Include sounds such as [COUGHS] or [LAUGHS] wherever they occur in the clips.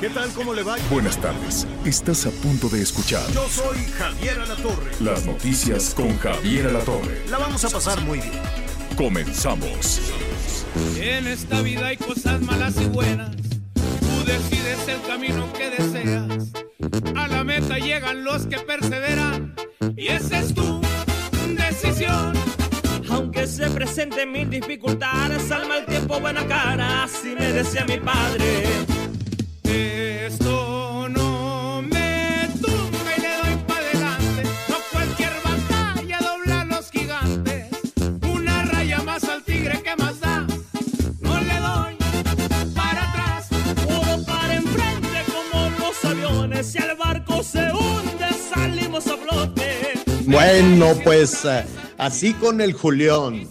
¿Qué tal? ¿Cómo le va? Buenas tardes. Estás a punto de escuchar Yo soy Javier Alatorre. las noticias con Javier Alatorre. La vamos a pasar muy bien. Comenzamos. En esta vida hay cosas malas y buenas. Tú decides el camino que deseas. A la meta llegan los que perseveran. Y esa es tu decisión. Aunque se presenten mil dificultades, al mal tiempo buena cara, así me decía mi padre. Bueno, pues eh, así con el Julián,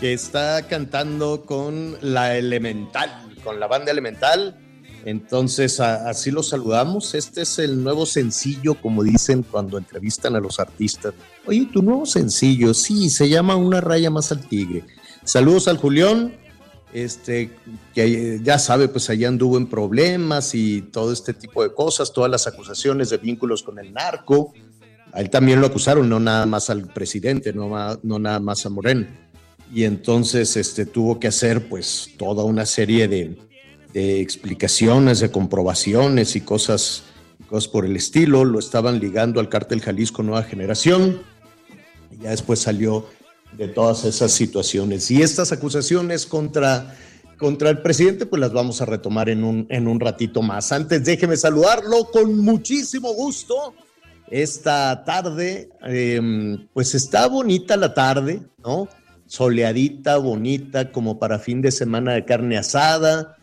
que está cantando con la Elemental, con la banda Elemental. Entonces, así lo saludamos. Este es el nuevo sencillo, como dicen cuando entrevistan a los artistas. Oye, tu nuevo sencillo, sí, se llama Una raya más al tigre. Saludos al Julián, este, que eh, ya sabe, pues allá anduvo en problemas y todo este tipo de cosas, todas las acusaciones de vínculos con el narco. A él también lo acusaron, no nada más al presidente, no, no nada más a Moreno. Y entonces este, tuvo que hacer pues toda una serie de, de explicaciones, de comprobaciones y cosas, cosas por el estilo. Lo estaban ligando al cártel Jalisco Nueva Generación. Ya después salió de todas esas situaciones. Y estas acusaciones contra, contra el presidente, pues las vamos a retomar en un, en un ratito más. Antes, déjeme saludarlo con muchísimo gusto esta tarde, eh, pues está bonita la tarde, ¿no? Soleadita, bonita, como para fin de semana de carne asada,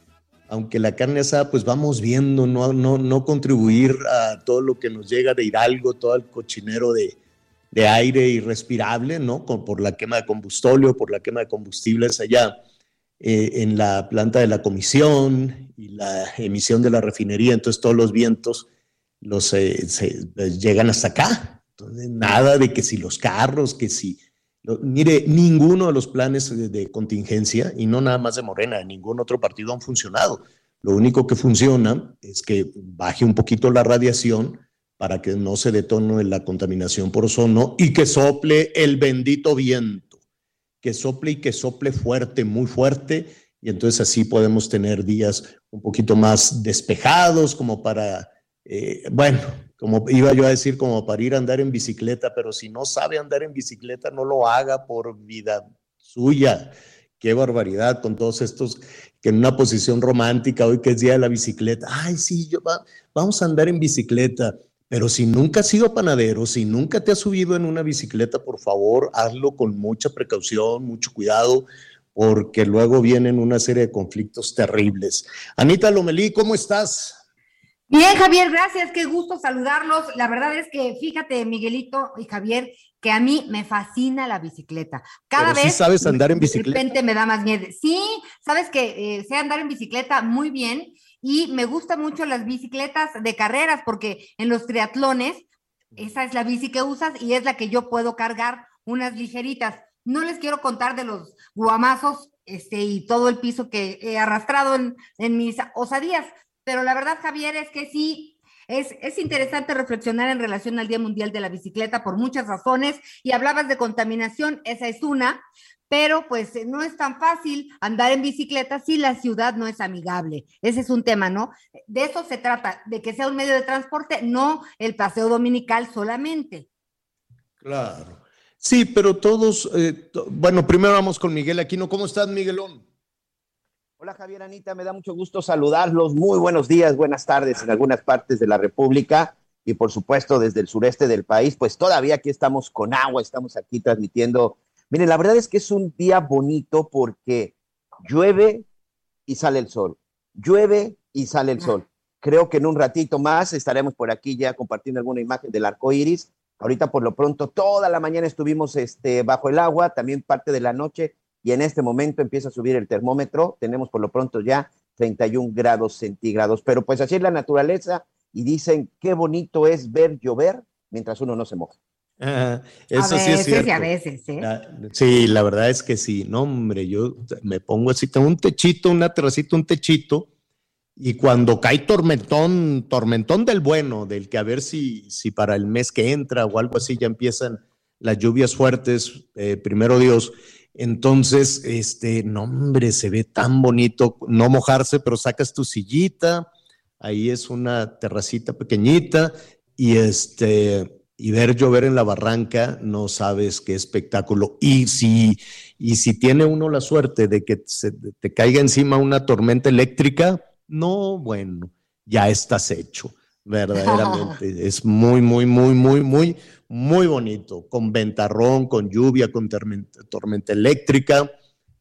aunque la carne asada, pues vamos viendo, no, no, no contribuir a todo lo que nos llega de Hidalgo, todo el cochinero de, de aire irrespirable, ¿no? Por la quema de combustóleo, por la quema de combustibles allá eh, en la planta de la comisión y la emisión de la refinería, entonces todos los vientos los eh, se- pues, llegan hasta acá. Entonces, nada de que si los carros, que si... mire, ninguno de los planes de, contingencia, y no nada más de Morena, ningún otro partido han funcionado. Lo único que funciona es que baje un poquito la radiación para que no se detone la contaminación por ozono y que sople el bendito viento, que sople y que sople fuerte, muy fuerte, y entonces así podemos tener días un poquito más despejados como para eh, bueno, como iba yo a decir, como para ir a andar en bicicleta, pero si no sabe andar en bicicleta, no lo haga por vida suya. Qué barbaridad con todos estos que en una posición romántica, hoy que es día de la bicicleta, ay, sí, yo va- vamos a andar en bicicleta. Pero si nunca has sido panadero, si nunca te has subido en una bicicleta, por favor, hazlo con mucha precaución, mucho cuidado, porque luego vienen una serie de conflictos terribles. Anita Lomelí, ¿cómo estás? Bien, Javier, gracias, qué gusto saludarlos. La verdad es que fíjate, Miguelito y Javier, que a mí me fascina la bicicleta. Cada Pero sí vez sabes andar en de bicicleta. repente me da más miedo. Sí, sabes que eh, sé andar en bicicleta muy bien y me gustan mucho las bicicletas de carreras porque en los triatlones esa es la bici que usas y es la que yo puedo cargar unas ligeritas. No les quiero contar de los guamazos este, y todo el piso que he arrastrado en, en mis osadías, pero la verdad, Javier, es que sí, es, es interesante reflexionar en relación al Día Mundial de la Bicicleta por muchas razones y hablabas de contaminación, esa es una, pero pues eh, no es tan fácil andar en bicicleta si la ciudad no es amigable. Ese es un tema, ¿no? De eso se trata, de que sea un medio de transporte, no el paseo dominical solamente. Claro. Sí, pero todos, eh, bueno, primero vamos con Miguel Aquino. ¿Cómo estás, Miguelón? Hola Javier Anita, me da mucho gusto saludarlos. Muy buenos días, buenas tardes en algunas partes de la República y por supuesto desde el sureste del país. Pues todavía aquí estamos con agua, estamos aquí transmitiendo. Miren, la verdad es que es un día bonito porque llueve y sale el sol, llueve y sale el sol. Creo que en un ratito más estaremos por aquí ya compartiendo alguna imagen del arco iris. Ahorita por lo pronto toda la mañana estuvimos este, bajo el agua, también parte de la noche y en este momento empieza a subir el termómetro. Tenemos por lo pronto ya 31 grados centígrados, pero pues así es la naturaleza y dicen qué bonito es ver llover mientras uno no se moja. Ah, eso sí es cierto. a veces, ¿eh? Ah, Sí, la verdad es que sí. No, hombre, yo me pongo así, tengo un techito, una terracita, un techito, y cuando cae tormentón, tormentón del bueno, del que a ver si, si para el mes que entra o algo así ya empiezan las lluvias fuertes, eh, primero Dios. Entonces, este, no, hombre, se ve tan bonito no mojarse, pero sacas tu sillita, ahí es una terracita pequeñita, y este, y ver llover en la barranca, no sabes qué espectáculo. Y si, y si tiene uno la suerte de que se, te caiga encima una tormenta eléctrica, no, bueno, ya estás hecho, verdaderamente. es muy, muy, muy, muy, muy, muy bonito, con ventarrón, con lluvia, con tormenta, eléctrica.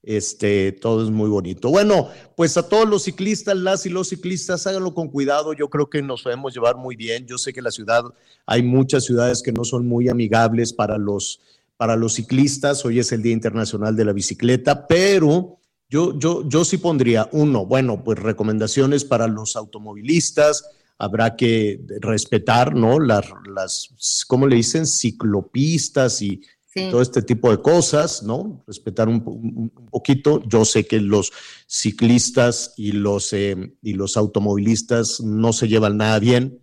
Este, todo es muy bonito. Bueno, pues a todos los ciclistas, las y los ciclistas, háganlo con cuidado. Yo creo que nos podemos llevar muy bien. Yo sé que la ciudad, hay muchas ciudades que no son muy amigables para los, para los ciclistas. Hoy es el Día Internacional de la Bicicleta, pero yo, yo, yo sí pondría uno, bueno, pues recomendaciones para los automovilistas. Habrá que respetar, ¿no? Las, las ¿cómo le dicen? Ciclopistas y Sí. todo este tipo de cosas, ¿no? Respetar un, po- un- un poquito. Yo sé que los ciclistas y los, eh, y los automovilistas no se llevan nada bien,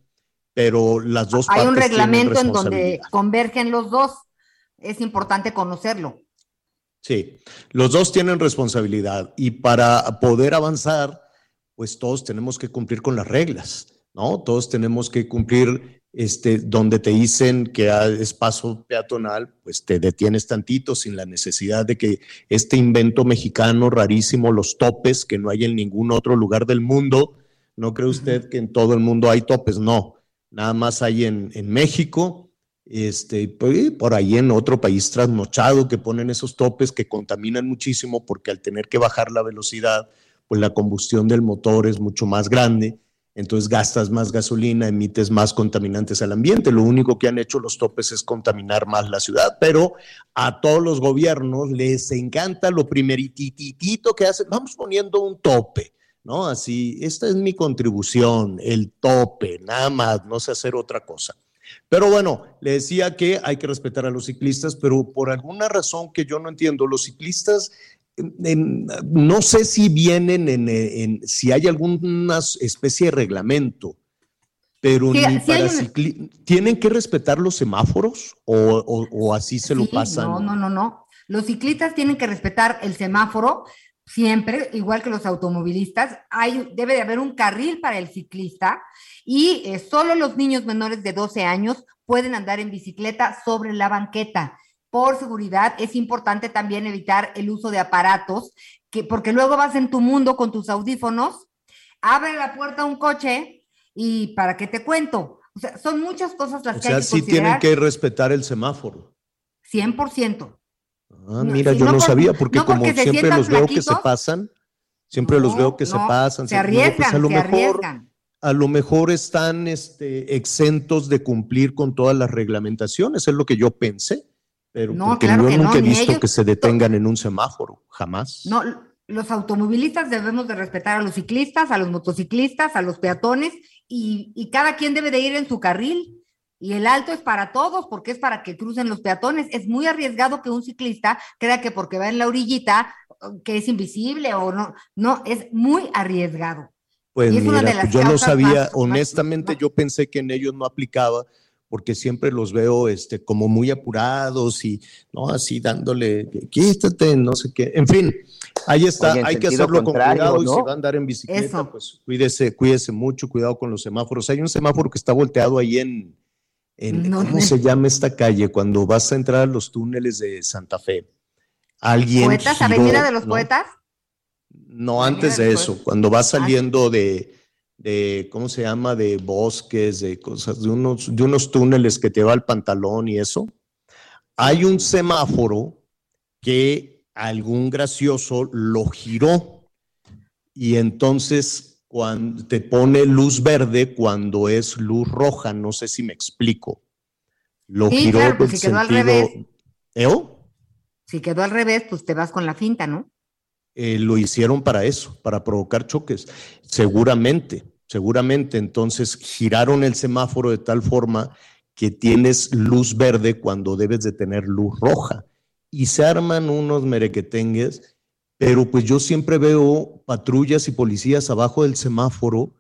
pero las dos Hay un partes reglamento en donde convergen los dos. Es importante conocerlo. Sí, los dos tienen responsabilidad y para poder avanzar, pues todos tenemos que cumplir con las reglas, ¿no? Todos tenemos que cumplir, este, donde te dicen que es paso peatonal, pues te detienes tantito sin la necesidad de que este invento mexicano rarísimo, los topes, que no hay en ningún otro lugar del mundo, ¿no cree usted que en todo el mundo hay topes? No, nada más hay en, en México este, pues, por ahí en otro país trasnochado que ponen esos topes que contaminan muchísimo porque al tener que bajar la velocidad, pues la combustión del motor es mucho más grande, entonces gastas más gasolina, emites más contaminantes al ambiente. Lo único que han hecho los topes es contaminar más la ciudad, pero a todos los gobiernos les encanta lo primerititito que hacen, vamos poniendo un tope. ¿No? Así, esta es mi contribución, el tope, nada más, no sé hacer otra cosa. Pero bueno, le decía que hay que respetar a los ciclistas, pero por alguna razón que yo no entiendo, los ciclistas, no sé si vienen en, en- si hay alguna especie de reglamento, pero Sí, ni sí para un- cicli- ¿Tienen que respetar los semáforos o, o- o así se lo pasan? No, no, no, no. Los ciclistas tienen que respetar el semáforo siempre, igual que los automovilistas. Hay, debe de haber un carril para el ciclista y eh, solo los niños menores de 12 años pueden andar en bicicleta sobre la banqueta. Por seguridad es importante también evitar el uso de aparatos, que, porque luego vas en tu mundo con tus audífonos, abre la puerta a un coche y para qué te cuento. O sea, son muchas cosas las O que hay sea, que sí tienen que respetar el semáforo. 100%. Ah, mira, yo no por- sabía, porque no como porque siempre los veo que se pasan, siempre los veo que se pasan. Se digo, pues, arriesgan, a lo se mejor, arriesgan. a lo mejor están este, exentos de cumplir con todas las reglamentaciones, es lo que yo pensé, pero No, porque claro yo que no, nunca he ni visto ellos- que se detengan en un semáforo, jamás. No, los automovilistas debemos de respetar a los ciclistas, a los motociclistas, a los peatones y, y cada quien debe de ir en su carril. Y el alto es para todos porque es para que crucen los peatones. Es muy arriesgado que un ciclista crea que porque va en la orillita que es invisible o no. No, es muy arriesgado. Pues mira, yo no sabía, más- honestamente más- yo pensé que en ellos no aplicaba, porque siempre los veo este, como muy apurados y, ¿no? Así dándole, quítate, no sé qué. En fin, ahí está, Oye, hay que hacerlo con cuidado y ¿no? si va a andar en bicicleta, Eso. pues cuídese, cuídese mucho, cuidado con los semáforos. Hay un semáforo que está volteado ahí en, en. ¿cómo se llama esta calle? Cuando vas a entrar a los túneles de Santa Fe. Alguien ¿Poetas? giró, ¿Avenida de los ¿no? Poetas? No, antes de eso, cuando vas Ah, saliendo de, de, ¿cómo se llama? De bosques, de cosas, de unos, de unos túneles que te va al pantalón y eso. Hay un semáforo que algún gracioso lo giró y entonces cuando te pone luz verde cuando es luz roja, no sé si me explico. Lo Sí, giró claro, pues del si quedó al sentido- revés. ¿Eo? Si quedó al revés, pues te vas con la finta, ¿no? Eh, lo hicieron para eso, para provocar choques. Seguramente, seguramente. Entonces giraron el semáforo de tal forma que tienes luz verde cuando debes de tener luz roja. Y se arman unos merequetengues, pero pues yo siempre veo patrullas y policías abajo del semáforo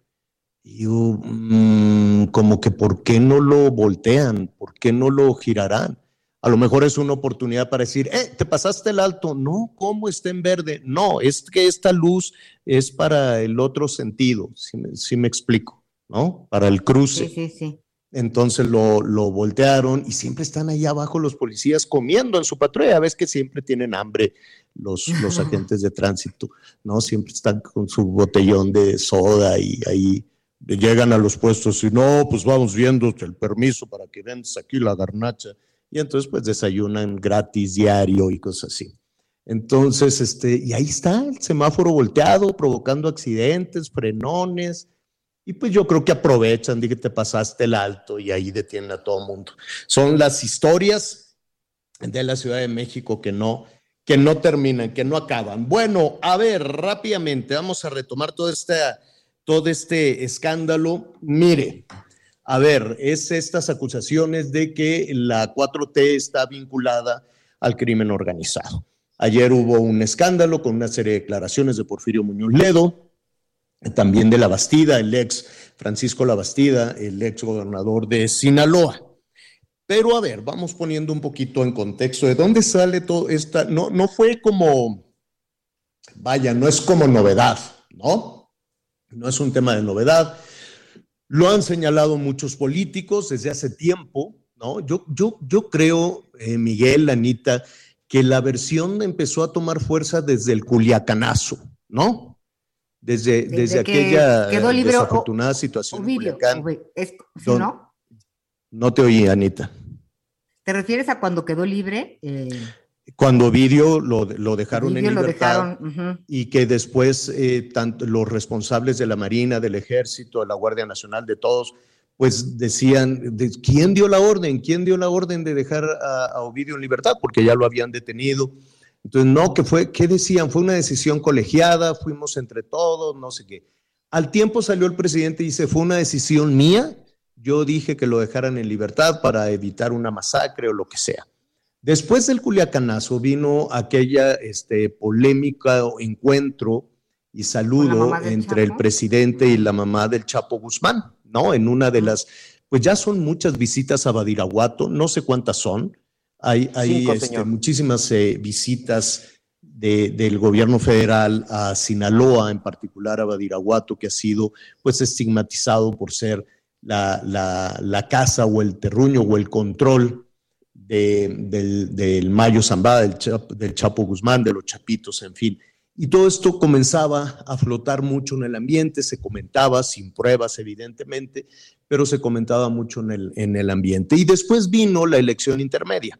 y mm, como que ¿por qué no lo voltean? ¿Por qué no lo girarán? A lo mejor es una oportunidad para decir, eh, te pasaste el alto. No, ¿cómo está en verde? No, es que esta luz es para el otro sentido, si me, si me explico, ¿no? Para el cruce. Sí, sí, sí. Entonces lo, lo voltearon y siempre están ahí abajo los policías comiendo en su patrulla. Ves que siempre tienen hambre los, los [LAUGHS] agentes de tránsito, ¿no? Siempre están con su botellón de soda y ahí llegan a los puestos y no, pues vamos viendo el permiso para que vendas aquí la garnacha. Y entonces pues desayunan gratis diario y cosas así. Entonces, este, y ahí está el semáforo volteado, provocando accidentes, frenones. Y pues yo creo que aprovechan, que te pasaste el alto y ahí detienen a todo mundo. Son las historias de la Ciudad de México que no, que no terminan, que no acaban. Bueno, a ver, rápidamente, vamos a retomar todo este, todo este escándalo. Mire, a ver, es estas acusaciones de que la 4T está vinculada al crimen organizado. Ayer hubo un escándalo con una serie de declaraciones de Porfirio Muñoz Ledo, también de La Bastida, el ex Francisco La Bastida, el ex gobernador de Sinaloa. Pero a ver, vamos poniendo un poquito en contexto de dónde sale todo esta. No, no fue como, vaya, no es como novedad, ¿no? No es un tema de novedad. Lo han señalado muchos políticos desde hace tiempo, ¿no? Yo, yo, yo creo, eh, Miguel, Anita, que la versión empezó a tomar fuerza desde el Culiacanazo, ¿no? Desde, desde, Desde que aquella quedó libre O- desafortunada situación en Ovidio, Culiacán. Ovi- es- ¿sí, Don- no? No te oí, Anita. ¿Te refieres a cuando quedó libre? Eh, Cuando Ovidio lo, lo dejaron en libertad dejaron, ujú. y que después eh, tanto los responsables de la Marina, del Ejército, de la Guardia Nacional, de todos, pues decían, de- ¿quién dio la orden? ¿Quién dio la orden de dejar a, a Ovidio en libertad? Porque ya lo habían detenido. Entonces, no, que fue, ¿qué decían? Fue una decisión colegiada, fuimos entre todos, no sé qué. Al tiempo salió el presidente y dice, fue una decisión mía, yo dije que lo dejaran en libertad para evitar una masacre o lo que sea. Después del Culiacanazo vino aquella este, polémica o encuentro y saludo entre el presidente y la mamá del Chapo Guzmán, ¿no? En una de las, pues ya son muchas visitas a Badiraguato, no sé cuántas son, hay, hay Cinco, este, muchísimas eh, visitas de- del gobierno federal a Sinaloa, en particular a Badiraguato, que ha sido pues estigmatizado por ser la, la- la casa o el terruño o el control de- del, Mayo Zambada, del, del Chapo Guzmán, de los Chapitos, en fin. Y todo esto comenzaba a flotar mucho en el ambiente, se comentaba, sin pruebas evidentemente, pero se comentaba mucho en el, en el ambiente. Y después vino la elección intermedia,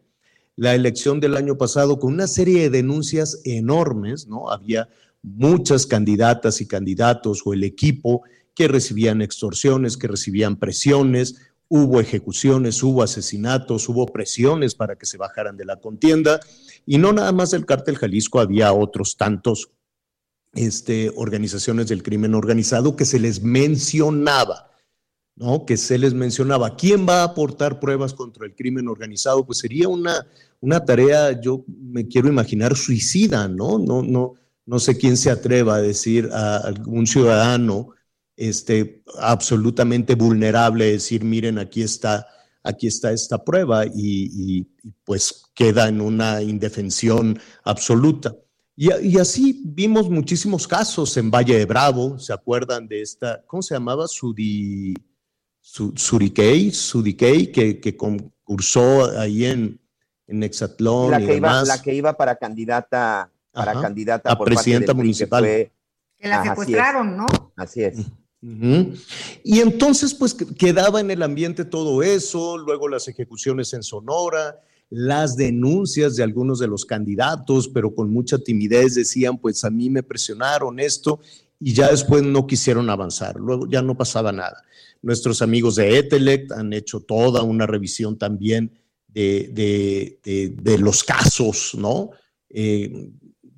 la elección del año pasado con una serie de denuncias enormes, ¿no? Había muchas candidatas y candidatos o el equipo que recibían extorsiones, que recibían presiones, hubo ejecuciones, hubo asesinatos, hubo presiones para que se bajaran de la contienda y no nada más del cártel Jalisco, había otros tantos este, organizaciones del crimen organizado que se les mencionaba, ¿no? Que se les mencionaba. ¿Quién va a aportar pruebas contra el crimen organizado? Pues sería una, una tarea, yo me quiero imaginar, suicida, ¿no? No, no, no sé quién se atreva a decir a algún ciudadano este, absolutamente vulnerable, decir, miren, aquí está, aquí está esta prueba y, y- y, pues queda en una indefensión absoluta. Y, y así vimos muchísimos casos en Valle de Bravo, ¿se acuerdan de esta, ¿cómo se llamaba? Sudi, Su- Suriquey, Sudiquey, que, que concursó ahí en, en Exatlón La y que, iba, la que iba para candidata, para Ajá, candidata a por parte presidenta del PRI, que municipal. fue- Que la secuestraron, ¿no? así es. Y entonces, pues que- quedaba en el ambiente todo eso, luego las ejecuciones en Sonora, las denuncias de algunos de los candidatos, pero con mucha timidez decían, pues a mí me presionaron esto, y ya después no quisieron avanzar, luego ya no pasaba nada. Nuestros amigos de Etelect han hecho toda una revisión también de, de, de, de los casos, ¿no? Eh,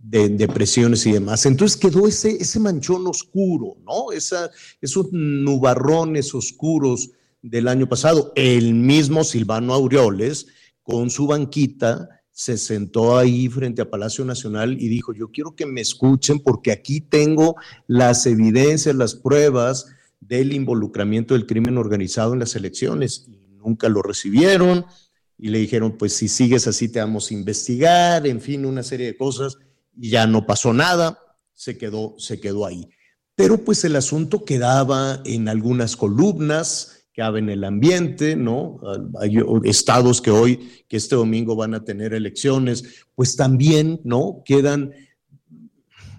de depresiones y demás. Entonces quedó ese, ese manchón oscuro, ¿no? Esos nubarrones oscuros del año pasado. El mismo Silvano Aureoles, con su banquita, se sentó ahí frente a Palacio Nacional y dijo, yo quiero que me escuchen porque aquí tengo las evidencias, las pruebas del involucramiento del crimen organizado en las elecciones. Y nunca lo recibieron y le dijeron, pues si sigues así te vamos a investigar, en fin, una serie de cosas ya no pasó nada, se quedó, se quedó ahí. Pero pues el asunto quedaba en algunas columnas, quedaba en el ambiente, ¿no? Hay estados que hoy, que este domingo van a tener elecciones, pues también, ¿no? Quedan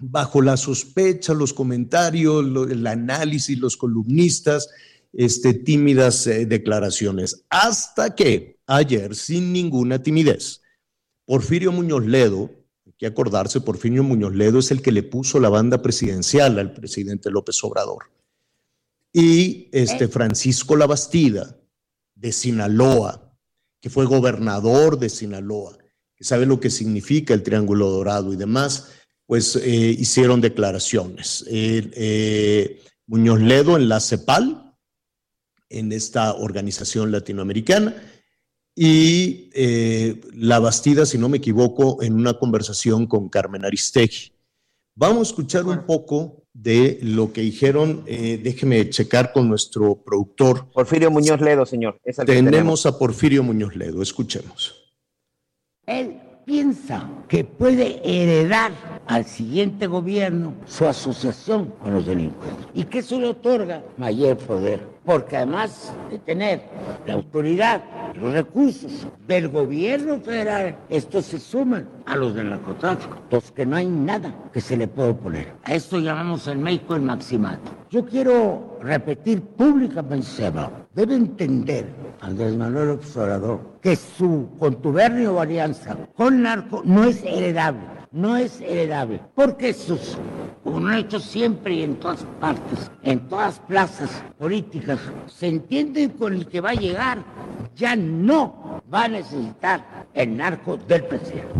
bajo la sospecha, los comentarios, el análisis, los columnistas, este, tímidas eh, declaraciones. Hasta que ayer, sin ninguna timidez, Porfirio Muñoz Ledo, que acordarse, Porfirio Muñoz Ledo es el que le puso la banda presidencial al presidente López Obrador. Y este Francisco Labastida, de Sinaloa, que fue gobernador de Sinaloa, que sabe lo que significa el Triángulo Dorado y demás, pues eh, hicieron declaraciones. Eh, eh, Muñoz Ledo en la CEPAL, en esta organización latinoamericana, y eh, La Bastida, si no me equivoco, en una conversación con Carmen Aristegui. Vamos a escuchar un poco de lo que dijeron, eh, déjeme checar con nuestro productor. Porfirio Muñoz Ledo, señor. Es tenemos, tenemos a Porfirio Muñoz Ledo, escuchemos. Él piensa que puede heredar al siguiente gobierno su asociación con los delincuentes y que eso le otorga mayor poder, porque además de tener la autoridad, los recursos del gobierno federal, estos se suman a los del narcotráfico, los que no hay nada que se le pueda oponer. A esto llamamos en México el maximato. Yo quiero repetir públicamente, debe entender Andrés Manuel Observador que su contubernio o alianza con narco no es heredable no es heredable, porque eso es un hecho siempre y en todas partes, en todas plazas políticas, se entiende con el que va a llegar, ya no va a necesitar el narco del presidente.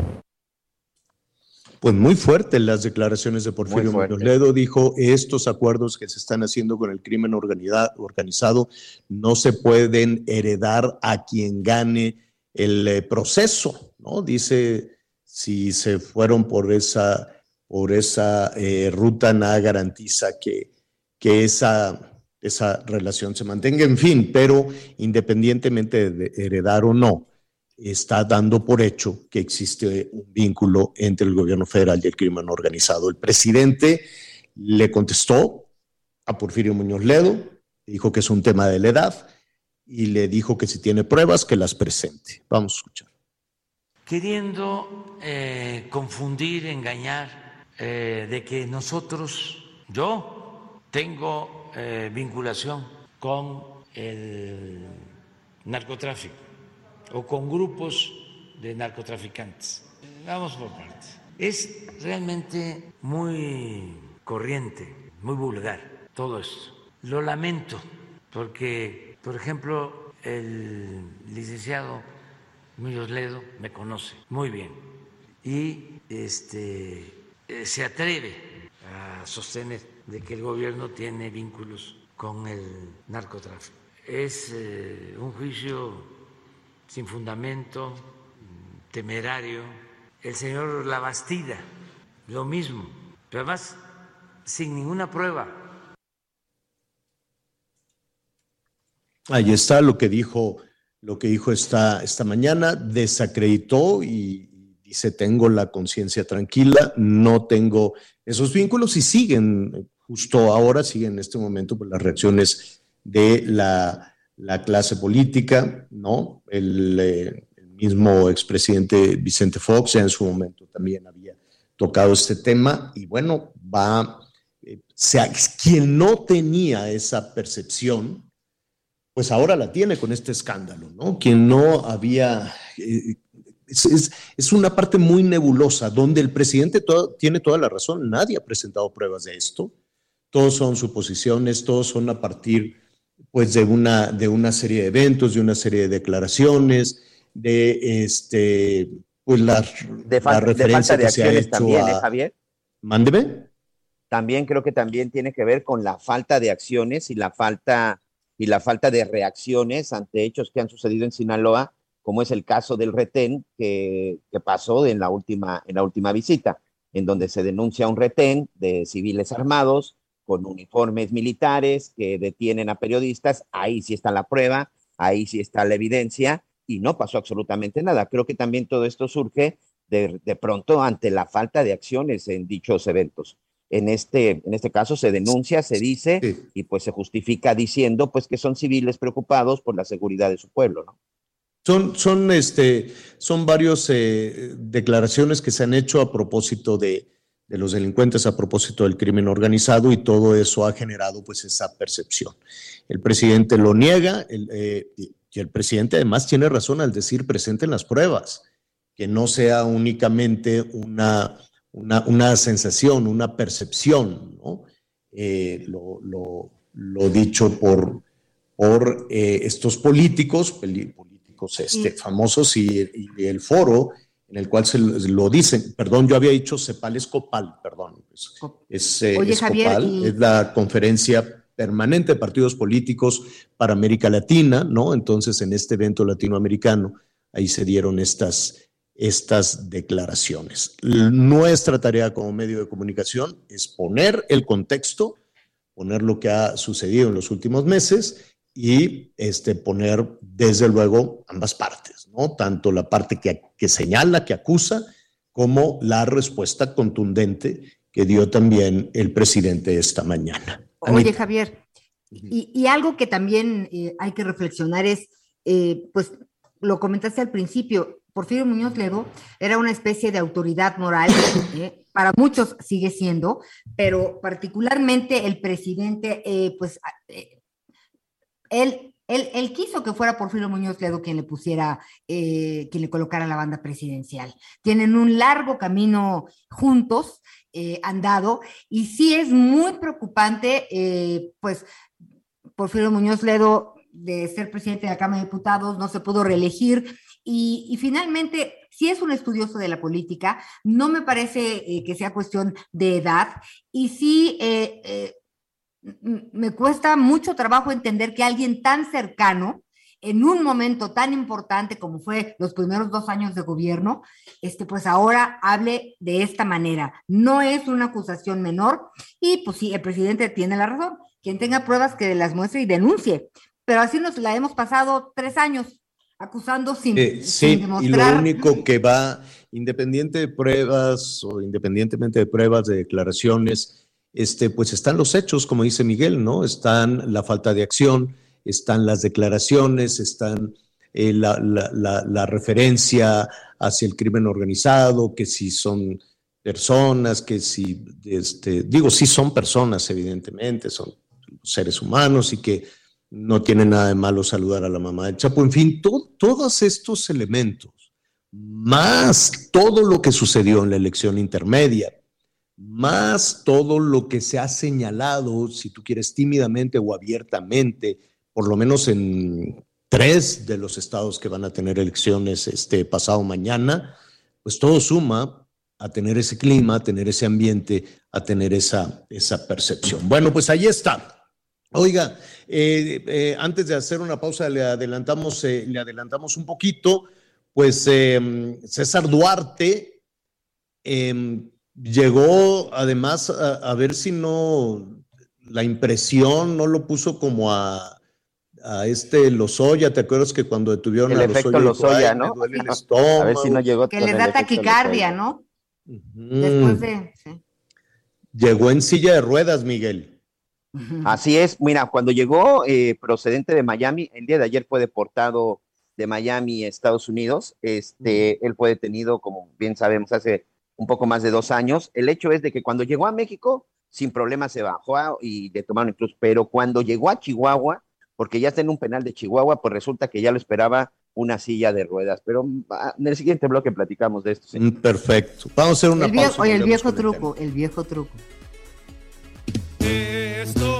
Pues muy fuertes las declaraciones de Porfirio Muñoz Ledo. Dijo, estos acuerdos que se están haciendo con el crimen organizado no se pueden heredar a quien gane el eh, proceso, ¿no? Dice si se fueron por esa, por esa eh, ruta, nada garantiza que, que esa, esa relación se mantenga. En fin, pero independientemente de heredar o no, está dando por hecho que existe un vínculo entre el gobierno federal y el crimen organizado. El presidente le contestó a Porfirio Muñoz Ledo, dijo que es un tema de la edad y le dijo que si tiene pruebas, que las presente. Vamos a escuchar queriendo eh, confundir, engañar, eh, de que nosotros, yo tengo eh, vinculación con el narcotráfico o con grupos de narcotraficantes. Vamos por partes. Es realmente muy corriente, muy vulgar todo esto. Lo lamento porque, por ejemplo, el licenciado Muñoz Ledo me conoce muy bien y este, eh, se atreve a sostener de que el gobierno tiene vínculos con el narcotráfico. Es eh, un juicio sin fundamento, temerario. El señor Labastida, lo mismo, pero además sin ninguna prueba. Ahí está lo que dijo lo que dijo esta, esta mañana, desacreditó y dice, tengo la conciencia tranquila, no tengo esos vínculos y siguen, justo ahora, siguen en este momento por las reacciones de la, la clase política, ¿no? El, eh, el mismo expresidente Vicente Fox ya en su momento también había tocado este tema y bueno, va, eh, sea, quien no tenía esa percepción, pues ahora la tiene con este escándalo, ¿no? Quien no había... Eh, es, una parte muy nebulosa, donde el presidente tiene toda la razón, nadie ha presentado pruebas de esto, todos son suposiciones, todos son a partir pues de una, de una serie de eventos, de una serie de declaraciones, de este, pues la, De, la fal- de referencia falta de que se ha acciones hecho también, ¿eh. Javier? Mándeme. También creo que también tiene que ver con la falta de acciones y la falta y la falta de reacciones ante hechos que han sucedido en Sinaloa, como es el caso del retén que, pasó en la última en la última visita, en donde se denuncia un retén de civiles armados con uniformes militares que detienen a periodistas. Ahí sí está la prueba, ahí sí está la evidencia y no pasó absolutamente nada. Creo que también todo esto surge de pronto ante la falta de acciones en dichos eventos. En este, en este caso se denuncia, se dice y pues se justifica diciendo pues que son civiles preocupados por la seguridad de su pueblo, ¿no? Son, son, este, son varias declaraciones que se han hecho a propósito de, de los delincuentes, a propósito del crimen organizado y todo eso ha generado pues esa percepción. El presidente lo niega el, eh, y y el presidente además tiene razón al decir presenten las pruebas, que no sea únicamente una, una, una sensación, una percepción, ¿no? Eh, lo, lo- lo dicho por, por eh, estos políticos, políticos este, famosos y, y el foro en el cual se lo, lo dicen, perdón, yo había dicho CEPAL es COPAL, perdón, es, es, eh, Oye, es Javier, COPAL, y- es la conferencia permanente de partidos políticos para América Latina, ¿no? Entonces, en este evento latinoamericano, ahí se dieron estas, estas declaraciones. Nuestra tarea como medio de comunicación es poner el contexto, poner lo que ha sucedido en los últimos meses y este, poner, desde luego, ambas partes, ¿no? Tanto la parte que, que señala, que acusa, como la respuesta contundente que dio también el presidente esta mañana. Oye. Javier, y, y algo que también eh, hay que reflexionar es, eh, pues lo comentaste al principio, Porfirio Muñoz Ledo era una especie de autoridad moral, [COUGHS] eh, para muchos sigue siendo, pero particularmente el presidente, eh, pues eh, él, él, él quiso que fuera Porfirio Muñoz Ledo quien le pusiera, quien le colocara la banda presidencial. Tienen un largo camino juntos, andado, y sí es muy preocupante, pues Porfirio Muñoz Ledo de ser presidente de la Cámara de Diputados, no se pudo reelegir y, finalmente, si es un estudioso de la política, no me parece eh, que sea cuestión de edad y sí eh, eh, me cuesta mucho trabajo entender que alguien tan cercano, en un momento tan importante como fue los primeros dos años de gobierno, este, pues ahora hable de esta manera. No es una acusación menor y pues sí, el presidente tiene la razón. Quien tenga pruebas que las muestre y denuncie. Pero así nos la hemos pasado tres años acusando sin, Eh, sin sí, y lo único que va, independiente de pruebas o independientemente de pruebas, de declaraciones, este, pues están los hechos, como dice Miguel, ¿no? Están la falta de acción, están las declaraciones, están eh, la, la- la- la referencia hacia el crimen organizado, que si son personas, que si, este, digo, sí son personas, evidentemente, son seres humanos y que no tiene nada de malo saludar a la mamá del Chapo. En fin, to- todos estos elementos, más todo lo que sucedió en la elección intermedia, más todo lo que se ha señalado, si tú quieres, tímidamente o abiertamente, por lo menos en tres de los estados que van a tener elecciones este pasado mañana, pues todo suma a tener ese clima, a tener ese ambiente, a tener esa, esa percepción. Bueno, pues ahí está. Oiga, eh, eh, antes de hacer una pausa, le adelantamos, eh, le adelantamos un poquito, pues eh, César Duarte eh, llegó además a, a, ver si no la impresión no lo puso como a, a este Lozoya, ¿te acuerdas que cuando detuvieron el a efecto Lozoya, Lozoya, ¿no? Duele el estómago. [LAUGHS] A ver si no llegó que le da taquicardia, ¿no? Después de... Sí. Llegó en silla de ruedas, Miguel. Así es, mira, cuando llegó eh, procedente de Miami, el día de ayer fue deportado de Miami a Estados Unidos. Este, él fue detenido, como bien sabemos, hace un poco más de dos años. El hecho es de que cuando llegó a México, sin problema se bajó a- y le tomaron incluso, pero cuando llegó a Chihuahua, porque ya está en un penal de Chihuahua, pues resulta que ya lo esperaba una silla de ruedas. Pero ah, en el siguiente bloque platicamos de esto. sí. Mm, Perfecto. Vamos a hacer una El viejo, pausa. oye, el viejo el truco, el viejo truco. Eh, Esto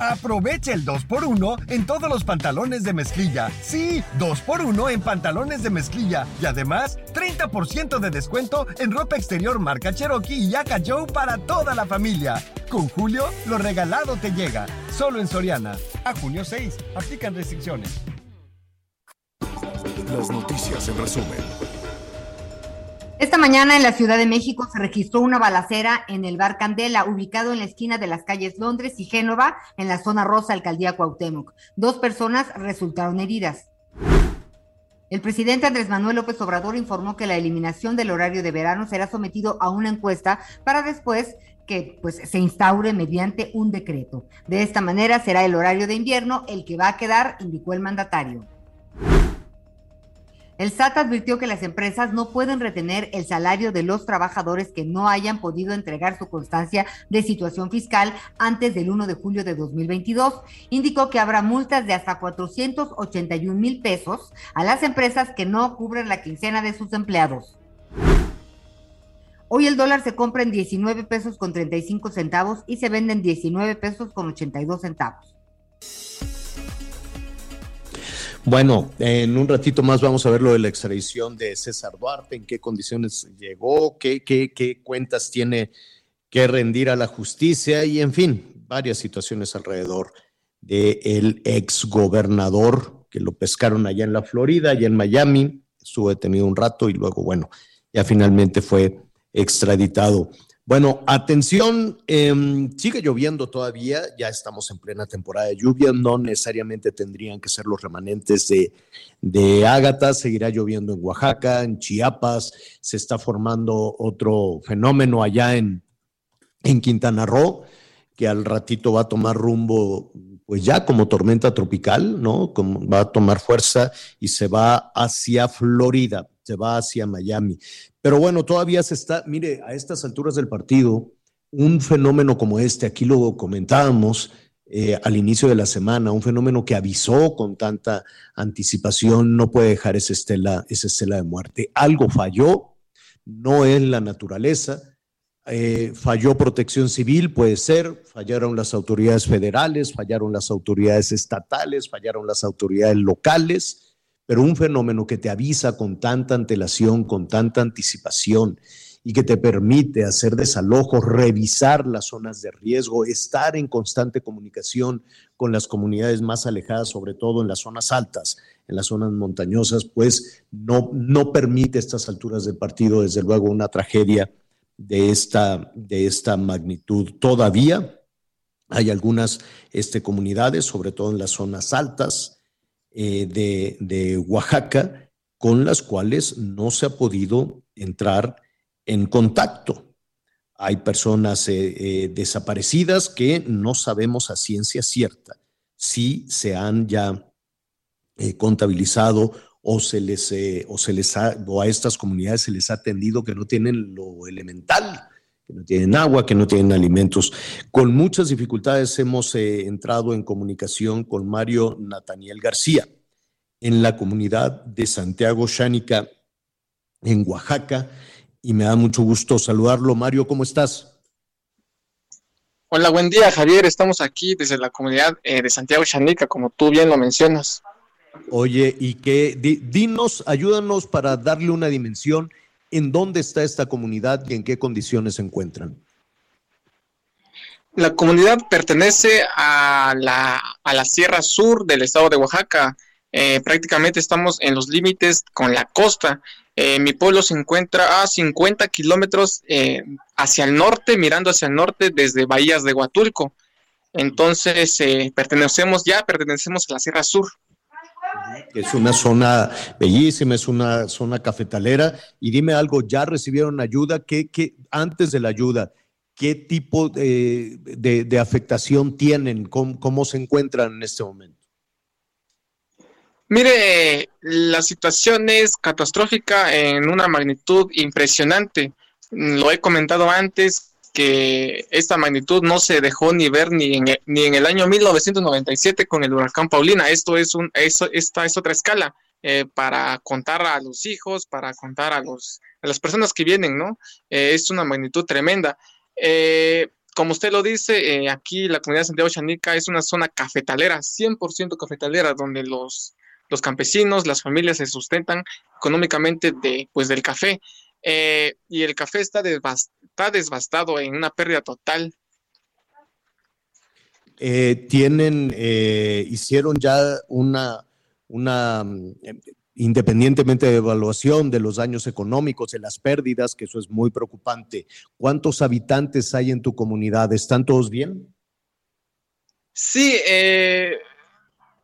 Aprovecha el 2x1 en todos los pantalones de mezclilla. Sí, 2x1 en pantalones de mezclilla. Y además, 30% de descuento en ropa exterior marca Cherokee y Yaka Joe para toda la familia. Con Julio, lo regalado te llega. Solo en Soriana. A junio 6. Aplican restricciones. Las noticias en resumen. Esta mañana en la Ciudad de México se registró una balacera en el bar Candela, ubicado en la esquina de las calles Londres y Génova, en la zona rosa, alcaldía Cuauhtémoc. Dos personas resultaron heridas. El presidente Andrés Manuel López Obrador informó que la eliminación del horario de verano será sometido a una encuesta para después que pues, se instaure mediante un decreto. De esta manera será el horario de invierno el que va a quedar, indicó el mandatario. El SAT advirtió que las empresas no pueden retener el salario de los trabajadores que no hayan podido entregar su constancia de situación fiscal antes del 1 de julio de 2022. Indicó que habrá multas de hasta 481 mil pesos a las empresas que no cubren la quincena de sus empleados. Hoy el dólar se compra en 19 pesos con 35 centavos y se vende en 19 pesos con 82 centavos. Bueno, en un ratito más vamos a ver lo de la extradición de César Duarte, en qué condiciones llegó, qué, qué, qué cuentas tiene que rendir a la justicia y, en fin, varias situaciones alrededor del ex gobernador que lo pescaron allá en la Florida, allá en Miami, estuvo detenido un rato y luego, bueno, ya finalmente fue extraditado. Bueno, atención, eh, sigue lloviendo todavía, ya estamos en plena temporada de lluvia, no necesariamente tendrían que ser los remanentes de, de Ágata, seguirá lloviendo en Oaxaca, en Chiapas, se está formando otro fenómeno allá en, en Quintana Roo, que al ratito va a tomar rumbo, pues ya como tormenta tropical, ¿no? Como va a tomar fuerza y se va hacia Florida, se va hacia Miami. Pero bueno, todavía se está, mire, a estas alturas del partido, un fenómeno como este, aquí lo comentábamos eh, al inicio de la semana, un fenómeno que avisó con tanta anticipación, no puede dejar esa estela, esa estela de muerte. Algo falló, no es la naturaleza, eh, falló protección civil, puede ser, fallaron las autoridades federales, fallaron las autoridades estatales, fallaron las autoridades locales pero un fenómeno que te avisa con tanta antelación, con tanta anticipación y que te permite hacer desalojos, revisar las zonas de riesgo, estar en constante comunicación con las comunidades más alejadas, sobre todo en las zonas altas, en las zonas montañosas, pues no, no permite estas alturas del partido, desde luego, una tragedia de esta, de esta magnitud. Todavía hay algunas este, comunidades, sobre todo en las zonas altas, eh, de, Oaxaca con las cuales no se ha podido entrar en contacto. Hay personas eh, eh, desaparecidas que no sabemos a ciencia cierta si se han ya contabilizado o se les o se les ha, o a estas comunidades se les ha atendido que no tienen lo elemental, que no tienen agua, que no tienen alimentos. Con muchas dificultades hemos eh, entrado en comunicación con Mario Nataniel García en la comunidad de Santiago Xánica, en Oaxaca, y me da mucho gusto saludarlo. Mario, ¿cómo estás? Hola, buen día, Javier. Estamos aquí desde la comunidad eh, de Santiago Xánica, como tú bien lo mencionas. Oye, y que dinos, ayúdanos para darle una dimensión en dónde está esta comunidad y en qué condiciones se encuentran. La comunidad pertenece a la, a la Sierra Sur del estado de Oaxaca. eh, prácticamente estamos en los límites con la costa. Eh, mi pueblo se encuentra a 50 kilómetros eh, hacia el norte, mirando hacia el norte desde Bahías de Huatulco. Entonces, pertenecemos ya, pertenecemos a la Sierra Sur. Es una zona bellísima, es una zona cafetalera. Y dime algo, ¿ya recibieron ayuda? ¿Qué, qué, antes de la ayuda, qué tipo de, de- afectación tienen? ¿Cómo, cómo se encuentran en este momento? Mire, la situación es catastrófica en una magnitud impresionante. Lo he comentado antes que esta magnitud no se dejó ni ver ni en, e- ni en el año 1997 con el huracán Paulina. Esto es un, eso, esta es otra escala eh, para contar a los hijos, para contar a los a las personas que vienen, ¿no? Eh, es una magnitud tremenda. Eh, como usted lo dice, aquí la comunidad de Santiago Chanica es una zona cafetalera, 100% cafetalera, donde los, los campesinos, las familias se sustentan económicamente de, pues, del café. Y el café está, devas- está devastado en una pérdida total. Eh, tienen, eh, hicieron ya una, una, mm, independientemente de evaluación de los daños económicos, de las pérdidas, que eso es muy preocupante. ¿Cuántos habitantes hay en tu comunidad? ¿Están todos bien? Sí, eh,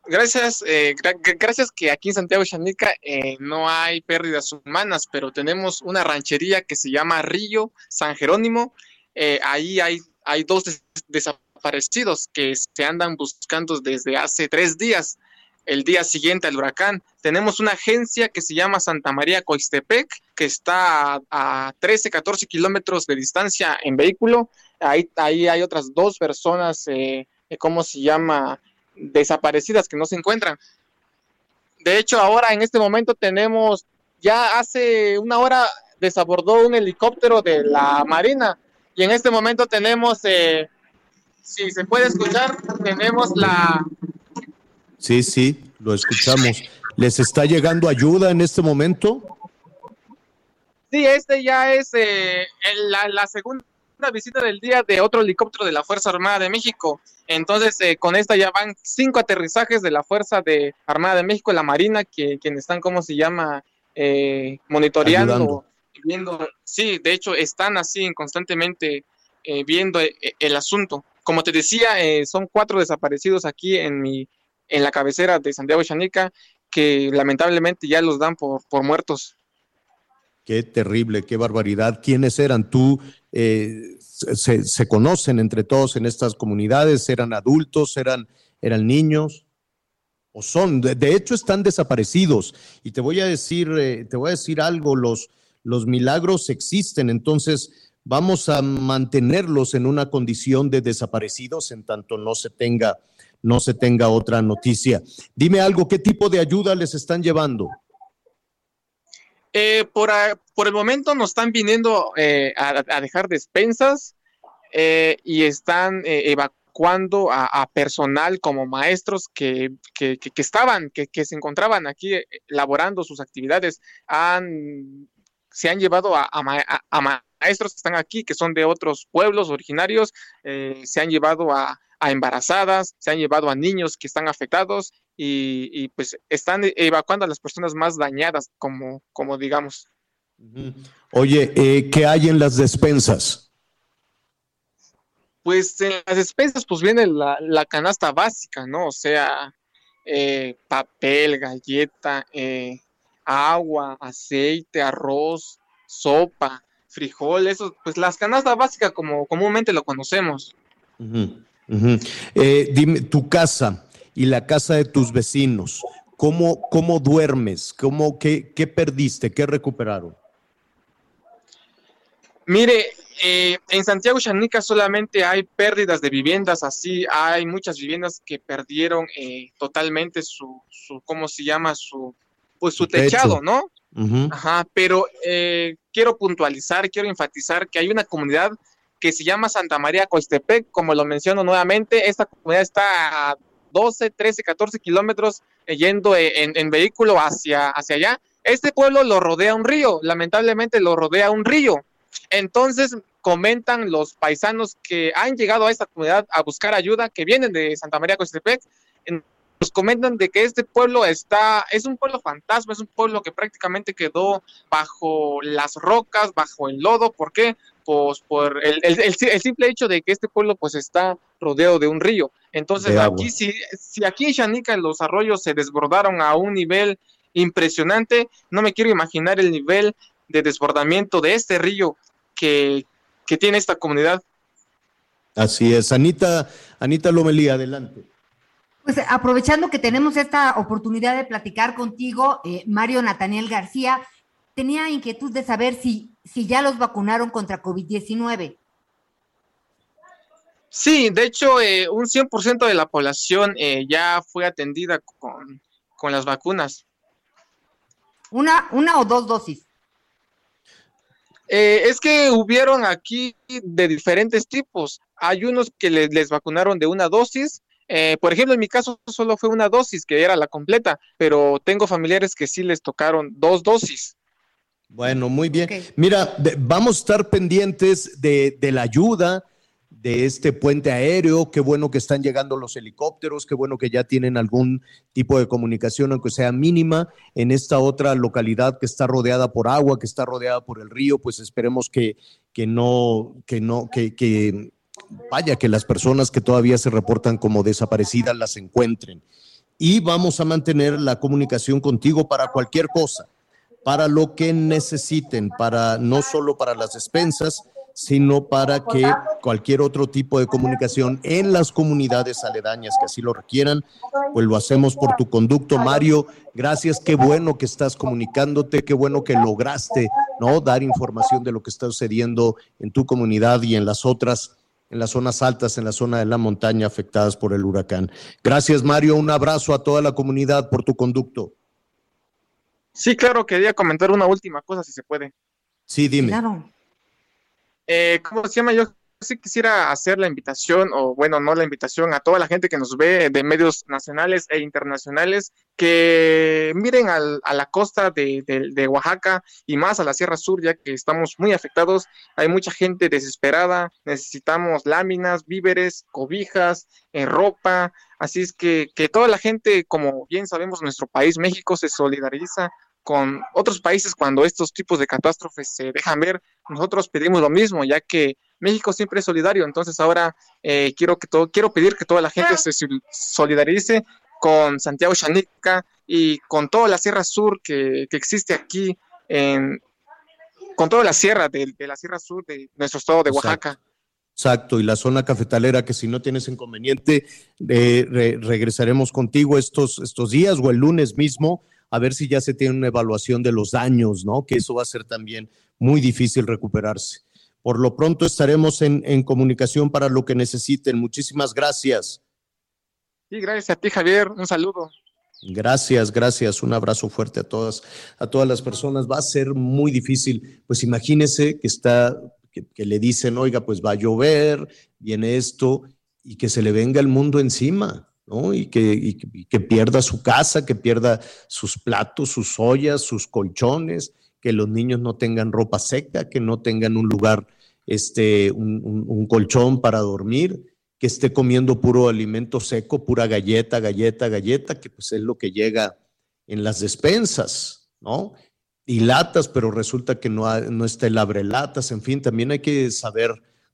gracias, eh, gra- gra- gracias que aquí en Santiago Chanica eh, no hay pérdidas humanas, pero tenemos una ranchería que se llama Río San Jerónimo. Eh, ahí hay, hay dos des- desaparecidos que se andan buscando desde hace tres días, el día siguiente al huracán. Tenemos una agencia que se llama Santa María Coixtepec, que está a, a 13, 14 kilómetros de distancia en vehículo. Ahí, ahí hay otras dos personas, eh, eh, ¿cómo se llama? Desaparecidas que no se encuentran. De hecho, ahora en este momento tenemos, ya hace una hora desabordó un helicóptero de la Marina y en este momento tenemos, eh, si se puede escuchar, tenemos la, Sí, sí, lo escuchamos. ¿Les está llegando ayuda en este momento? Sí, este ya es eh, la, la segunda visita del día de otro helicóptero de la Fuerza Armada de México. Entonces, eh, con esta ya van cinco aterrizajes de la Fuerza de Armada de México, la Marina, que quienes están, ¿cómo se llama? Eh, monitoreando, Ayudando. viendo. Sí, de hecho, están así constantemente eh, viendo eh, el asunto. Como te decía, eh, son cuatro desaparecidos aquí en mi, en la cabecera de Santiago Chanica, que lamentablemente ya los dan por, por muertos. Qué terrible, qué barbaridad. ¿Quiénes eran? ¿Tú eh, se, se conocen entre todos en estas comunidades? ¿Eran adultos? ¿Eran, eran niños? ¿O son? De, hecho, están desaparecidos. Y te voy a decir, eh, te voy a decir algo, los, los milagros existen, entonces vamos a mantenerlos en una condición de desaparecidos en tanto no se tenga, no se tenga otra noticia. Dime algo, ¿qué tipo de ayuda les están llevando? Eh, por, por el momento nos están viniendo eh, a, dejar despensas eh, y están eh, evacuando a, personal como maestros que, que, estaban, que, se encontraban aquí eh, laborando sus actividades. Se han llevado a, a ma- a- a maestros que están aquí, que son de otros pueblos originarios, se han llevado a embarazadas, se han llevado a niños que están afectados y, y, pues están evacuando a las personas más dañadas, como, como digamos. Oye, eh, ¿qué hay en las despensas? Pues en las despensas pues viene la, la canasta básica, ¿no? O sea, eh, papel, galleta, eh, agua, aceite, arroz, sopa, frijol, eso, pues las canastas básicas como comúnmente lo conocemos. Eh, dime, tu casa y la casa de tus vecinos, ¿cómo, cómo duermes? ¿Cómo, qué, ¿Qué perdiste? ¿Qué recuperaron? Mire, eh, en Santiago Chanica solamente hay pérdidas de viviendas, así hay muchas viviendas que perdieron eh, totalmente su, su, ¿cómo se llama? Su, pues su techado, ¿no? Ajá, pero eh, quiero puntualizar, quiero enfatizar que hay una comunidad que se llama Santa María Coistepec, como lo menciono nuevamente, esta comunidad está a 12, 13, 14 kilómetros eh, yendo eh, en, vehículo hacia, hacia allá. Este pueblo lo rodea un río, lamentablemente lo rodea un río. Entonces comentan los paisanos que han llegado a esta comunidad a buscar ayuda, que vienen de Santa María Coistepec, en- nos comentan de que este pueblo está, es un pueblo fantasma, es un pueblo que prácticamente quedó bajo las rocas, bajo el lodo. ¿Por qué? Pues por el- el simple hecho de que este pueblo pues está rodeado de un río. Entonces aquí, si, si aquí en Xanica los arroyos se desbordaron a un nivel impresionante, no me quiero imaginar el nivel de desbordamiento de este río que, que tiene esta comunidad. Así es. Anita, Anita Lomelí, adelante. Pues aprovechando que tenemos esta oportunidad de platicar contigo, eh, Mario Nataniel García, tenía inquietud de saber si, si ya los vacunaron contra COVID-19. Sí, de hecho, eh, un 100% de la población eh, ya fue atendida con, con las vacunas. Una, una o dos dosis. Eh, es que hubieron aquí de diferentes tipos. Hay unos que le- les vacunaron de una dosis. eh, por ejemplo, en mi caso solo fue una dosis, que era la completa, pero tengo familiares que sí les tocaron dos dosis. Bueno, muy bien. Mira, de- vamos a estar pendientes de, de la ayuda de este puente aéreo. Qué bueno que están llegando los helicópteros, qué bueno que ya tienen algún tipo de comunicación, aunque sea mínima, en esta otra localidad que está rodeada por agua, que está rodeada por el río. Pues esperemos que, que no, que no, que, que vaya, que las personas que todavía se reportan como desaparecidas las encuentren. Y vamos a mantener la comunicación contigo para cualquier cosa para lo que necesiten, para no solo para las despensas, sino para que cualquier otro tipo de comunicación en las comunidades aledañas que así lo requieran, pues lo hacemos por tu conducto. Mario, gracias, qué bueno que estás comunicándote, qué bueno que lograste, ¿no? Dar información de lo que está sucediendo en tu comunidad y en las otras, en las zonas altas, en la zona de la montaña afectadas por el huracán. Gracias, Mario, un abrazo a toda la comunidad por tu conducto. Sí, claro, quería comentar una última cosa, si se puede. Sí, dime. Eh, ¿Cómo se llama? Yo sí quisiera hacer la invitación, o bueno, no la invitación, a toda la gente que nos ve de medios nacionales e internacionales, que miren al- a la costa de, Oaxaca y más a la Sierra Sur, ya que estamos muy afectados. Hay mucha gente desesperada, necesitamos láminas, víveres, cobijas, eh, ropa. Así es que, que toda la gente, como bien sabemos, nuestro país, México, se solidariza con otros países cuando estos tipos de catástrofes se dejan ver. Nosotros pedimos lo mismo, ya que México siempre es solidario. Entonces ahora eh, quiero que todo, quiero pedir que toda la gente se sol- solidarice con Santiago Chanica y con toda la Sierra Sur que, que existe aquí, en, con toda la sierra de, de la Sierra Sur de nuestro estado de Exacto. Oaxaca. Exacto, y la zona cafetalera, que si no tienes inconveniente, eh, re- regresaremos contigo estos, estos días o el lunes mismo, a ver si ya se tiene una evaluación de los daños, ¿no? Que eso va a ser también muy difícil recuperarse. Por lo pronto estaremos en, en comunicación para lo que necesiten. Muchísimas gracias. Sí, gracias a ti, Javier. Un saludo. Gracias, gracias. Un abrazo fuerte a todas, a todas las personas. Va a ser muy difícil. Pues imagínese que está, que, que le dicen, oiga, pues va a llover, viene esto, y que se le venga el mundo encima, Y que, que- pierda su casa, que pierda sus platos, sus ollas, sus colchones, que los niños no tengan ropa seca, que no tengan un lugar, este, un, colchón para dormir que esté comiendo puro alimento seco, pura galleta, galleta, galleta, que pues es lo que llega en las despensas, ¿no? Y latas, pero resulta que no, no está el abrelatas, en fin, también hay que saber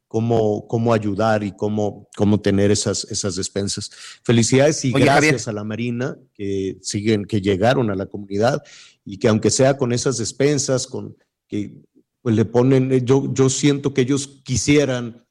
cómo, cómo ayudar y cómo, cómo tener esas, esas despensas. Felicidades y Oye, gracias Javier. a la Marina que siguen, que llegaron a la comunidad y que aunque sea con esas despensas, con que pues le ponen, eh, yo, yo siento que ellos quisieran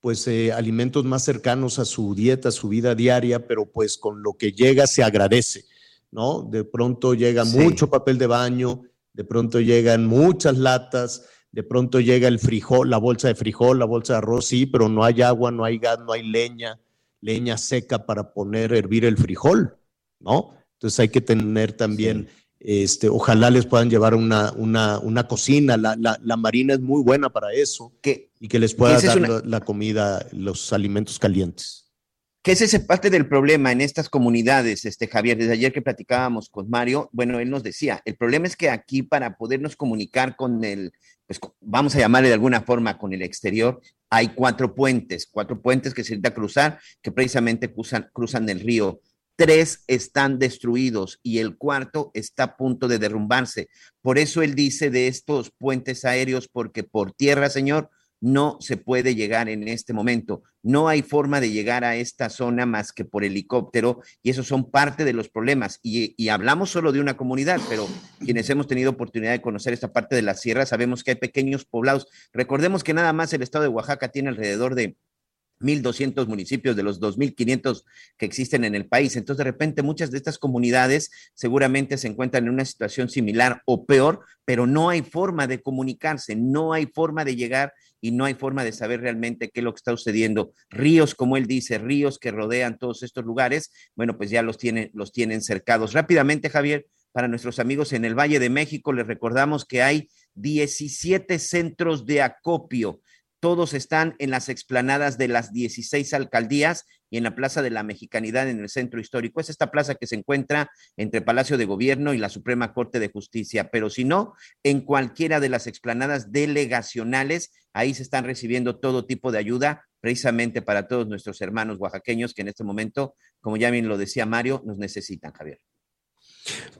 pues eh, alimentos más cercanos a su dieta, a su vida diaria, pero pues con lo que llega se agradece, ¿no? De pronto llega Sí. mucho papel de baño, de pronto llegan muchas latas, de pronto llega el frijol, la bolsa de frijol, la bolsa de arroz, sí, pero no hay agua, no hay gas, no hay leña, leña seca para poner hervir el frijol, ¿no? Entonces hay que tener también, este, ojalá les puedan llevar una, una, una cocina, la, la, la marina es muy buena para eso, y que les pueda dar una- la, comida, los alimentos calientes. Que ese es parte del problema en estas comunidades, este Javier. Desde ayer que platicábamos con Mario, bueno, él nos decía, el problema es que aquí para podernos comunicar con el, pues vamos a llamarle de alguna forma con el exterior, hay cuatro puentes, cuatro puentes que se necesita cruzar, que precisamente cruzan, cruzan el río tres están destruidos y el cuarto está a punto de derrumbarse. Por eso él dice de estos puentes aéreos, porque por tierra, Señor, no se puede llegar en este momento. No hay forma de llegar a esta zona más que por helicóptero y esos son parte de los problemas. Y, hablamos solo de una comunidad, pero quienes hemos tenido oportunidad de conocer esta parte de la sierra sabemos que hay pequeños poblados. Recordemos que nada más el estado de Oaxaca tiene alrededor de 1.200 municipios de los 2.500 que existen en el país. Entonces, de repente, muchas de estas comunidades seguramente se encuentran en una situación similar o peor, pero no hay forma de comunicarse, no hay forma de llegar y no hay forma de saber realmente qué es lo que está sucediendo. Ríos, como él dice, ríos que rodean todos estos lugares, bueno, pues ya los tienen, los tienen cercados. Rápidamente, Javier, para nuestros amigos en el Valle de México, les recordamos que hay 17 centros de acopio todos están en las explanadas de las 16 alcaldías y en la Plaza de la Mexicanidad en el centro histórico. Es esta plaza que se encuentra entre Palacio de Gobierno y la Suprema Corte de Justicia, pero si no, en cualquiera de las explanadas delegacionales, ahí se están recibiendo todo tipo de ayuda precisamente para todos nuestros hermanos oaxaqueños que en este momento, como ya bien lo decía Mario, nos necesitan, Javier.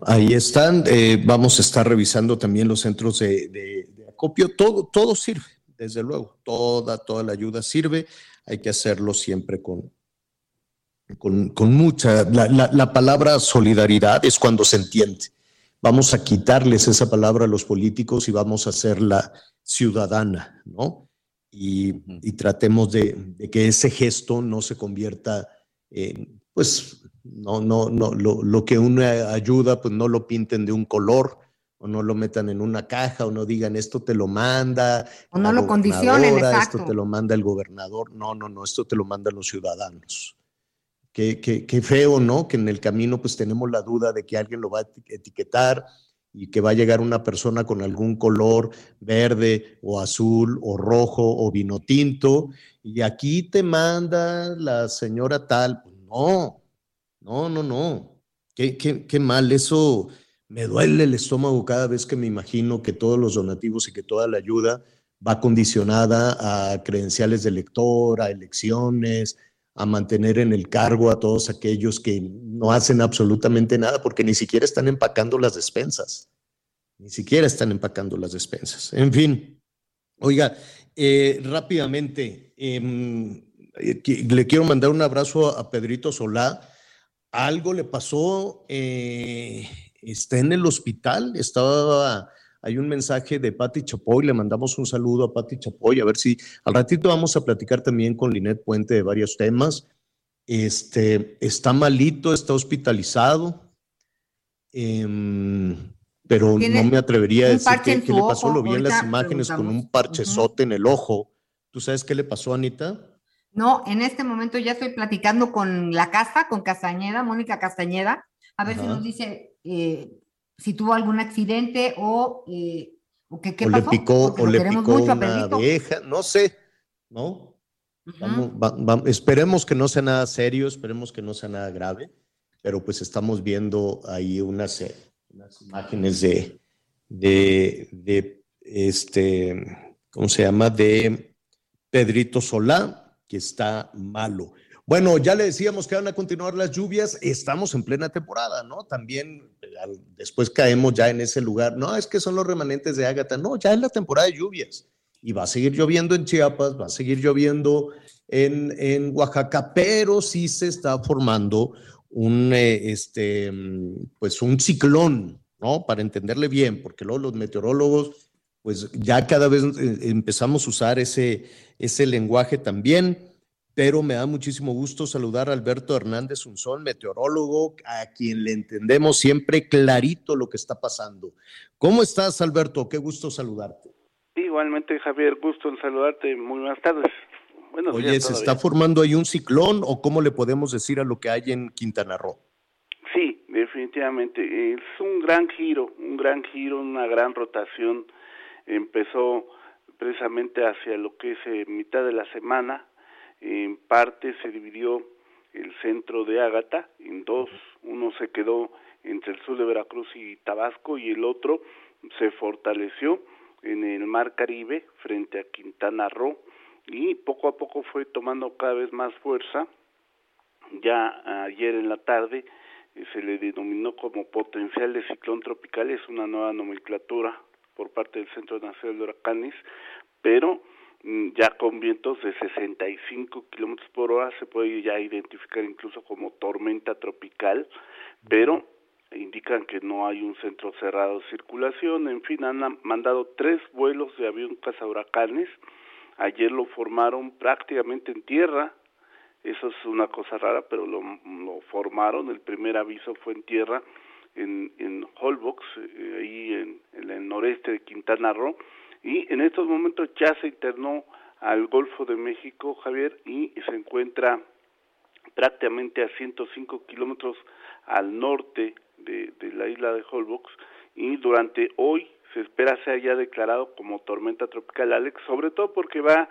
Ahí están, eh, vamos a estar revisando también los centros de, de acopio, todo, todo sirve desde luego, toda, toda la ayuda sirve, hay que hacerlo siempre con, con, mucha, la, palabra solidaridad es cuando se entiende. Vamos a quitarles esa palabra a los políticos y vamos a hacerla ciudadana, ¿no? Y, tratemos de, que ese gesto no se convierta en, pues, no, no, no, lo, lo que una ayuda, pues no lo pinten de un color, o no lo metan en una caja o no digan esto te lo manda. O no lo condicionen, exacto. Esto te lo manda el gobernador. No, no, no, esto te lo mandan los ciudadanos. Qué, qué, qué feo, ¿no? Que en el camino pues tenemos la duda de que alguien lo va a etiquetar y que va a llegar una persona con algún color verde o azul o rojo o vino tinto y aquí te manda la señora tal. No, no, no, no. Qué, qué, qué mal eso me duele el estómago cada vez que me imagino que todos los donativos y que toda la ayuda va condicionada a credenciales de elector, a elecciones, a mantener en el cargo a todos aquellos que no hacen absolutamente nada porque ni siquiera están empacando las despensas. Ni siquiera están empacando las despensas. En fin, oiga, eh, rápidamente, em, eh, le quiero mandar un abrazo a Pedrito Solá. Algo le pasó eh, está en el hospital, estaba, hay un mensaje de Patti Chapoy, le mandamos un saludo a Patti Chapoy, a ver si al ratito vamos a platicar también con Linet Puente de varios temas. Este, está malito, está hospitalizado, em, pero no me atrevería a decir qué, le pasó, lo vi en las imágenes con un parchezote en el ojo. ¿Tú sabes qué le pasó, Anita? No, en este momento ya estoy platicando con la casa, con Castañeda, Mónica Castañeda, a ver si nos dice eh, si tuvo algún accidente o, eh, o que, qué o pasó, le picó, o le picó una vieja, no sé, ¿no? esperemos que no sea nada serio, esperemos que no sea nada grave, pero pues estamos viendo ahí unas, eh, unas imágenes de, de, de, este, ¿cómo se llama? De Pedrito Solá, que está malo. Bueno, ya le decíamos que van a continuar las lluvias, estamos en plena temporada, ¿no? También después caemos ya en ese lugar, no, es que son los remanentes de Ágata, no, ya es la temporada de lluvias y va a seguir lloviendo en Chiapas, va a seguir lloviendo en, en Oaxaca, pero sí se está formando un, eh, este, pues un ciclón, ¿no? Para entenderle bien, porque luego los meteorólogos, pues ya cada vez eh, empezamos a usar ese, ese lenguaje también pero me da muchísimo gusto saludar a Alberto Hernández Unzón, meteorólogo, a quien le entendemos siempre clarito lo que está pasando. ¿Cómo estás, Alberto? Qué gusto saludarte. Igualmente, Javier, gusto en saludarte. Muy buenas tardes. Oye, ¿se está formando ahí un ciclón o cómo le podemos decir a lo que hay en Quintana Roo? Sí, definitivamente. Es un gran giro, un gran giro, una gran rotación. Empezó precisamente hacia lo que es eh, mitad de la semana, en parte se dividió el centro de Ágata en dos, uno se quedó entre el sur de Veracruz y Tabasco y el otro se fortaleció en el Mar Caribe frente a Quintana Roo y poco a poco fue tomando cada vez más fuerza. Ya ayer en la tarde eh, se le denominó como potencial de ciclón tropical, es una nueva nomenclatura por parte del Centro Nacional de Huracanes, pero ya con vientos de 65 kilómetros por hora se puede ya identificar incluso como tormenta tropical, pero indican que no hay un centro cerrado de circulación, en fin, han mandado tres vuelos de avión huracanes, ayer lo formaron prácticamente en tierra, eso es una cosa rara, pero lo, lo formaron, el primer aviso fue en tierra, en, en Holbox, eh, ahí en, en, el noreste de Quintana Roo, y en estos momentos ya se internó al Golfo de México, Javier, y se encuentra prácticamente a 105 kilómetros al norte de, de la isla de Holbox, y durante hoy se espera sea ya declarado como tormenta tropical Alex, sobre todo porque va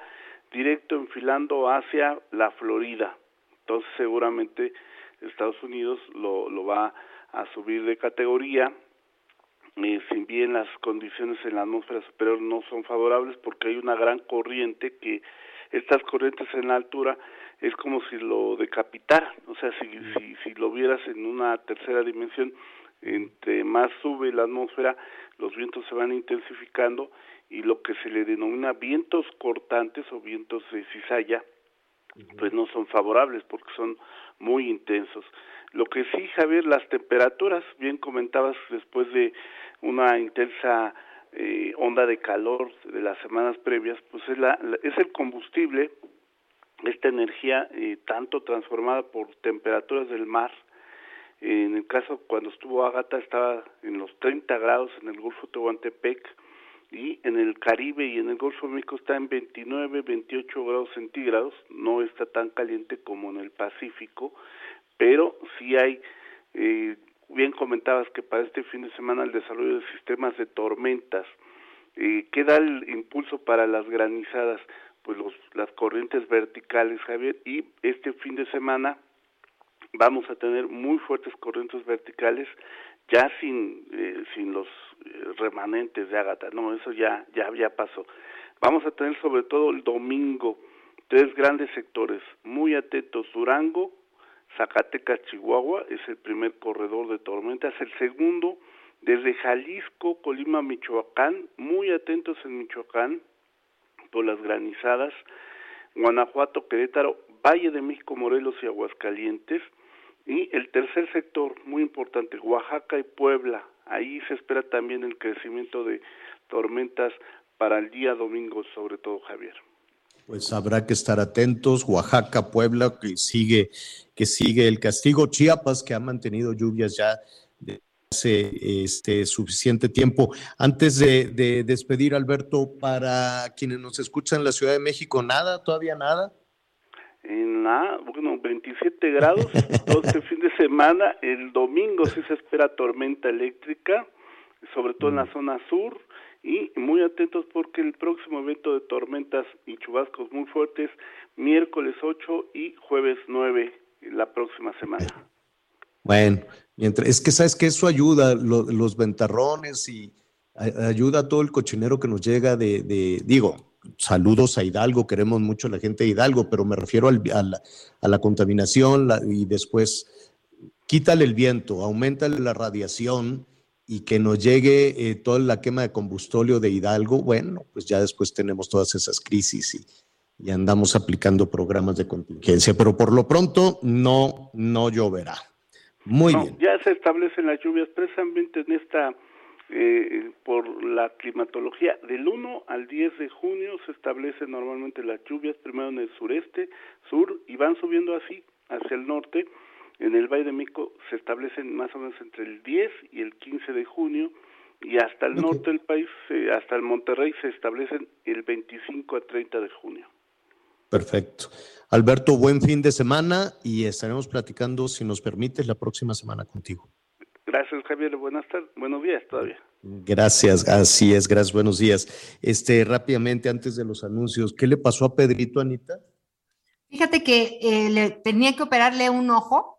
directo enfilando hacia la Florida. Entonces seguramente Estados Unidos lo, lo va a subir de categoría. Eh, si bien las condiciones en la atmósfera superior no son favorables porque hay una gran corriente que estas corrientes en la altura es como si lo decapitara, o sea, si, si, si lo vieras en una tercera dimensión, entre más sube la atmósfera, los vientos se van intensificando y lo que se le denomina vientos cortantes o vientos de cizalla, pues no son favorables porque son muy intensos. Lo que sí, Javier, las temperaturas, bien comentabas después de una intensa eh, onda de calor de las semanas previas, pues es, la, es el combustible, esta energía eh, tanto transformada por temperaturas del mar, en el caso cuando estuvo Ágata estaba en los 30 grados en el Golfo Tehuantepec y en el Caribe y en el Golfo México está en 29, 28 grados centígrados, no está tan caliente como en el Pacífico, pero sí hay, eh, bien comentabas que para este fin de semana el desarrollo de sistemas de tormentas, eh, ¿qué da el impulso para las granizadas? Pues los, las corrientes verticales, Javier, y este fin de semana vamos a tener muy fuertes corrientes verticales ya sin eh, sin los eh, remanentes de Ágata, no, eso ya ya ya pasó. Vamos a tener sobre todo el domingo tres grandes sectores muy atentos, Durango, Zacatecas, Chihuahua, es el primer corredor de tormentas, el segundo desde Jalisco, Colima, Michoacán, muy atentos en Michoacán por las granizadas, Guanajuato, Querétaro, Valle de México, Morelos y Aguascalientes, y el tercer sector, muy importante, Oaxaca y Puebla. Ahí se espera también el crecimiento de tormentas para el día domingo, sobre todo Javier. Pues habrá que estar atentos. Oaxaca, Puebla, que sigue, que sigue el castigo. Chiapas, que ha mantenido lluvias ya de hace este, suficiente tiempo. Antes de, de despedir, Alberto, para quienes nos escuchan en la Ciudad de México, nada, todavía nada en la, bueno, 27 grados [LAUGHS] todo este fin de semana. El domingo sí se espera tormenta eléctrica, sobre todo en la zona sur, y muy atentos porque el próximo evento de tormentas y chubascos muy fuertes, miércoles 8 y jueves 9, la próxima semana. Bueno, mientras, es que sabes que eso ayuda, los ventarrones y ayuda a todo el cochinero que nos llega de, de digo, saludos a Hidalgo, queremos mucho a la gente de Hidalgo, pero me refiero al, a, la, contaminación y después quítale el viento, aumentale la radiación y que nos llegue eh, toda la quema de combustóleo de Hidalgo, bueno, pues ya después tenemos todas esas crisis y, andamos aplicando programas de contingencia, pero por lo pronto no, no lloverá. Muy bien. Ya se establecen las lluvias precisamente en esta eh, por la climatología. Del 1 al 10 de junio se establecen normalmente las lluvias, primero en el sureste, sur, y van subiendo así hacia el norte. En el Valle de México se establecen más o menos entre el 10 y el 15 de junio, y hasta el norte del país, hasta el Monterrey, se establecen el 25 a 30 de junio. Perfecto. Alberto, buen fin de semana y estaremos platicando, si nos permites, la próxima semana contigo. Gracias, Javier. Buenas tardes. Buenos días todavía. Gracias, así es, gracias, buenos días. Este, rápidamente, antes de los anuncios, ¿qué le pasó a Pedrito, Anita? Fíjate que eh, le, tenía que operarle un ojo,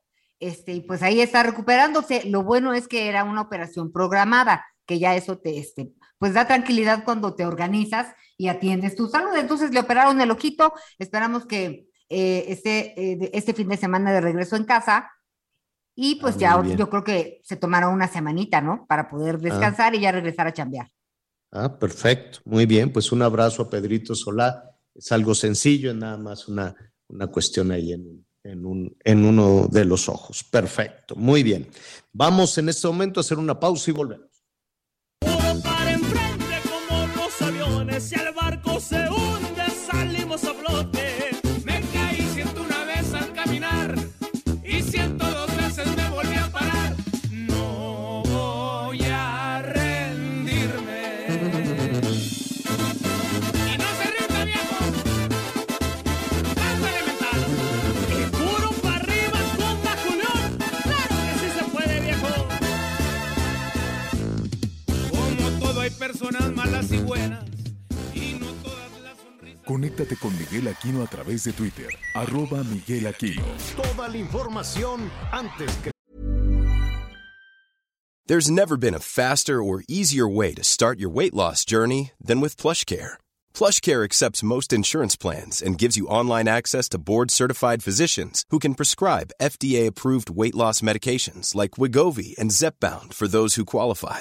este, y pues ahí está recuperándose. Lo bueno es que era una operación programada, que ya eso te, este, pues da tranquilidad cuando te organizas y atiendes tu salud. Entonces le operaron el ojito, esperamos que eh, este, eh, este fin de semana de regreso en casa. Y pues Ah, ya muy bien. yo creo que se tomaron una semanita, ¿no? Para poder descansar y ya regresar a chambear. Ah, perfecto. Muy bien, pues un abrazo a Pedrito Solá. Es algo sencillo, es nada más una, una cuestión ahí en, en, un, en uno de los ojos. Perfecto, muy bien. Vamos en este momento a hacer una pausa y volvemos. Malas y buenas. Y no todas las sonrisas. Conéctate con Miguel Aquino a través de Twitter, arroba Miguel Aquino. Toda la información antes que There's never been a faster or easier way to start your weight loss journey than with plush PlushCare. PlushCare accepts most insurance plans and gives you online access to board-certified physicians who can prescribe FDA-approved weight loss medications like Wigovi and Zepbound for those who qualify.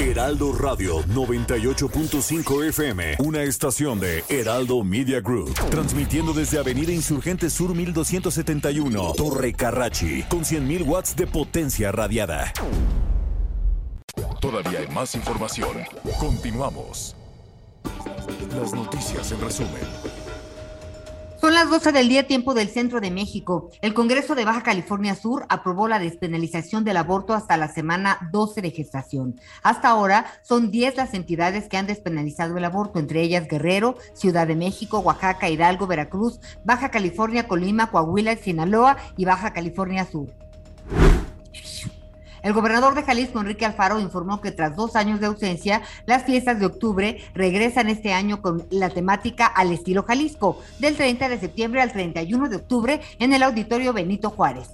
Heraldo Radio 98.5 FM, una estación de Heraldo Media Group, transmitiendo desde Avenida Insurgente Sur 1271, Torre Carrachi, con 100.000 watts de potencia radiada. Todavía hay más información. Continuamos. Las noticias en resumen. Son las 12 del día tiempo del centro de México. El Congreso de Baja California Sur aprobó la despenalización del aborto hasta la semana 12 de gestación. Hasta ahora son 10 las entidades que han despenalizado el aborto, entre ellas Guerrero, Ciudad de México, Oaxaca, Hidalgo, Veracruz, Baja California, Colima, Coahuila, Sinaloa y Baja California Sur. El gobernador de Jalisco, Enrique Alfaro, informó que tras dos años de ausencia, las fiestas de octubre regresan este año con la temática al estilo Jalisco, del 30 de septiembre al 31 de octubre en el Auditorio Benito Juárez.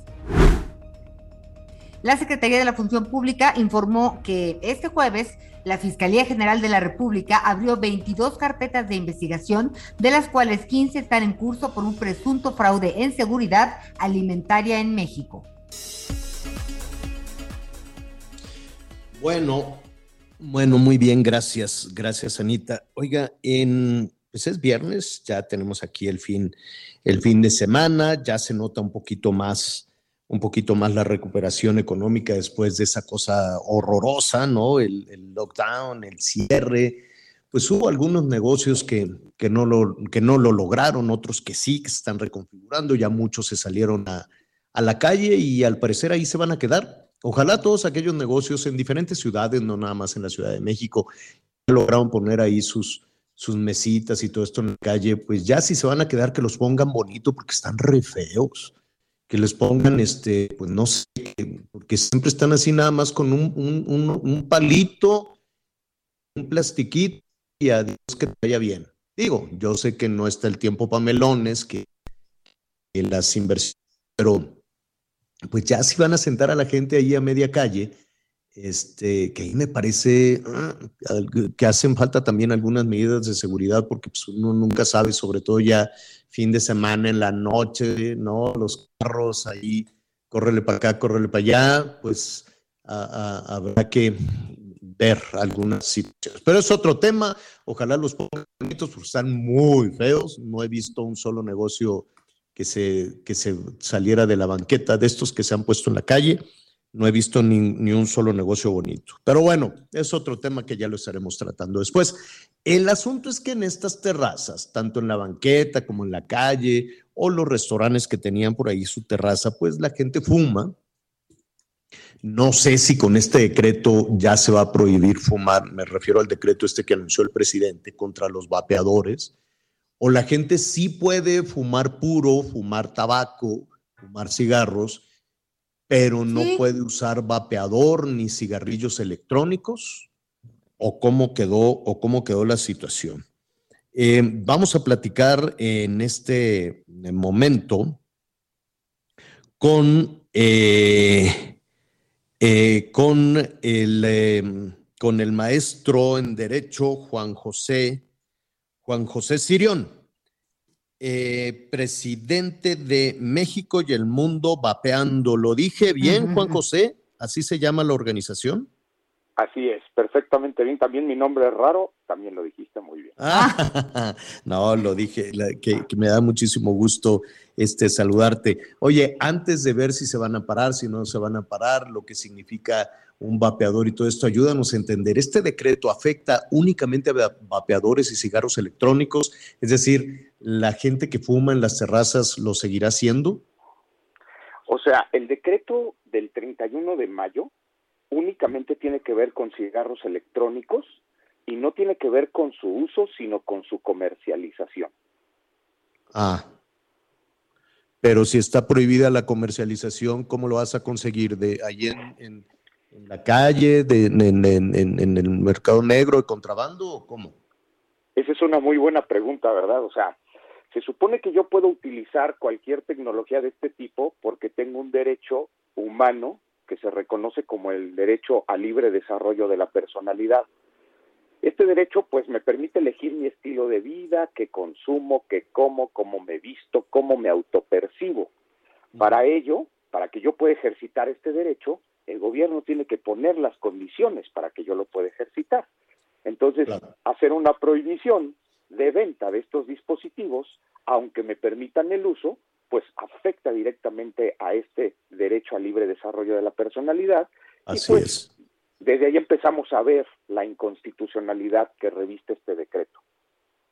La Secretaría de la Función Pública informó que este jueves la Fiscalía General de la República abrió 22 carpetas de investigación, de las cuales 15 están en curso por un presunto fraude en seguridad alimentaria en México. Bueno, bueno, muy bien, gracias, gracias Anita. Oiga, en, pues es viernes, ya tenemos aquí el fin, el fin de semana, ya se nota un poquito más, un poquito más la recuperación económica después de esa cosa horrorosa, ¿no? El, lockdown, el cierre. Pues hubo algunos negocios que, que, no lo, que no lo lograron, otros que sí, que se están reconfigurando, ya muchos se salieron a, a la calle y al parecer ahí se van a quedar. Ojalá todos aquellos negocios en diferentes ciudades, no nada más en la Ciudad de México, lograron poner ahí sus, mesitas y todo esto en la calle, pues ya si se van a quedar, que los pongan bonito porque están re feos. Que les pongan, este, pues no sé, porque siempre están así nada más con un, palito, un plastiquito y adiós que te vaya bien. Digo, yo sé que no está el tiempo para melones, que las inversiones, pero pues ya si van a sentar a la gente ahí a media calle, este, que ahí me parece uh, que hacen falta también algunas medidas de seguridad porque pues, uno nunca sabe, sobre todo ya fin de semana en la noche, ¿no? Los carros ahí, córrele para acá, córrele para allá, pues a, a, habrá que ver algunas situaciones. Pero es otro tema, ojalá los pongan porque están muy feos, no he visto un solo negocio que se, que se saliera de la banqueta de estos que se han puesto en la calle. No he visto ni, ni, un solo negocio bonito. Pero bueno, es otro tema que ya lo estaremos tratando después. El asunto es que en estas terrazas, tanto en la banqueta como en la calle o los restaurantes que tenían por ahí su terraza, pues la gente fuma. No sé si con este decreto ya se va a prohibir fumar, me refiero al decreto este que anunció el presidente contra los vapeadores o la gente sí puede fumar puro, fumar tabaco, fumar cigarros, pero no sí. puede usar vapeador ni cigarrillos electrónicos. o cómo quedó o cómo quedó la situación. Eh, vamos a platicar en este momento con, eh, eh, con, el, con el maestro en Derecho Juan José, Juan José Sirión, presidente de México y el mundo vapeando. ¿Lo dije bien, Juan José? ¿Así se llama la organización? Así es, perfectamente bien. También mi nombre es raro, también lo dijiste muy bien. Ah, [LAUGHS] no, lo dije, que, me da muchísimo gusto este, saludarte. Oye, antes de ver si se van a parar, si no se van a parar, lo que significa un vapeador y todo esto, ayúdanos a entender. ¿Este decreto afecta únicamente a vapeadores y cigarros electrónicos? Es decir, ¿la gente que fuma en las terrazas lo seguirá haciendo? O sea, el decreto del 31 de mayo únicamente tiene que ver con cigarros electrónicos y no tiene que ver con su uso, sino con su comercialización. Ah. Pero si está prohibida la comercialización, ¿cómo lo vas a conseguir? ¿De ahí en, la calle, de, en, en, el mercado negro de contrabando o cómo? Esa es una muy buena pregunta, ¿verdad? O sea, se supone que yo puedo utilizar cualquier tecnología de este tipo porque tengo un derecho humano que se reconoce como el derecho al libre desarrollo de la personalidad. Este derecho pues me permite elegir mi estilo de vida, qué consumo, qué como, cómo me visto, cómo me autopercibo. Para ello, para que yo pueda ejercitar este derecho, el gobierno tiene que poner las condiciones para que yo lo pueda ejercitar. Entonces, hacer una prohibición de venta de estos dispositivos, aunque me permitan el uso, pues afecta directamente a este derecho al libre desarrollo de la personalidad. Así y pues, es. Desde ahí empezamos a ver la inconstitucionalidad que reviste este decreto.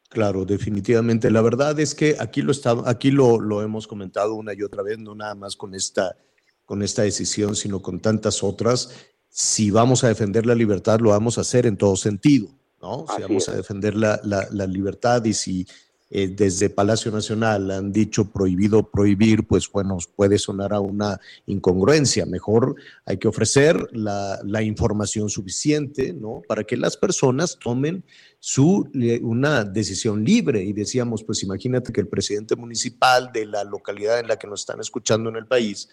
Claro, definitivamente. La verdad es que aquí lo está, aquí lo, lo hemos comentado una y otra vez, no nada más con esta, con esta decisión, sino con tantas otras. Si vamos a defender la libertad, lo vamos a hacer en todo sentido, ¿no? si vamos a defender la, la, la libertad y si eh, desde Palacio Nacional han dicho prohibido prohibir, pues bueno, puede sonar a una incongruencia. Mejor hay que ofrecer la, información suficiente, ¿no? Para que las personas tomen su, una decisión libre. Y decíamos, pues imagínate que el presidente municipal de la localidad en la que nos están escuchando en el país,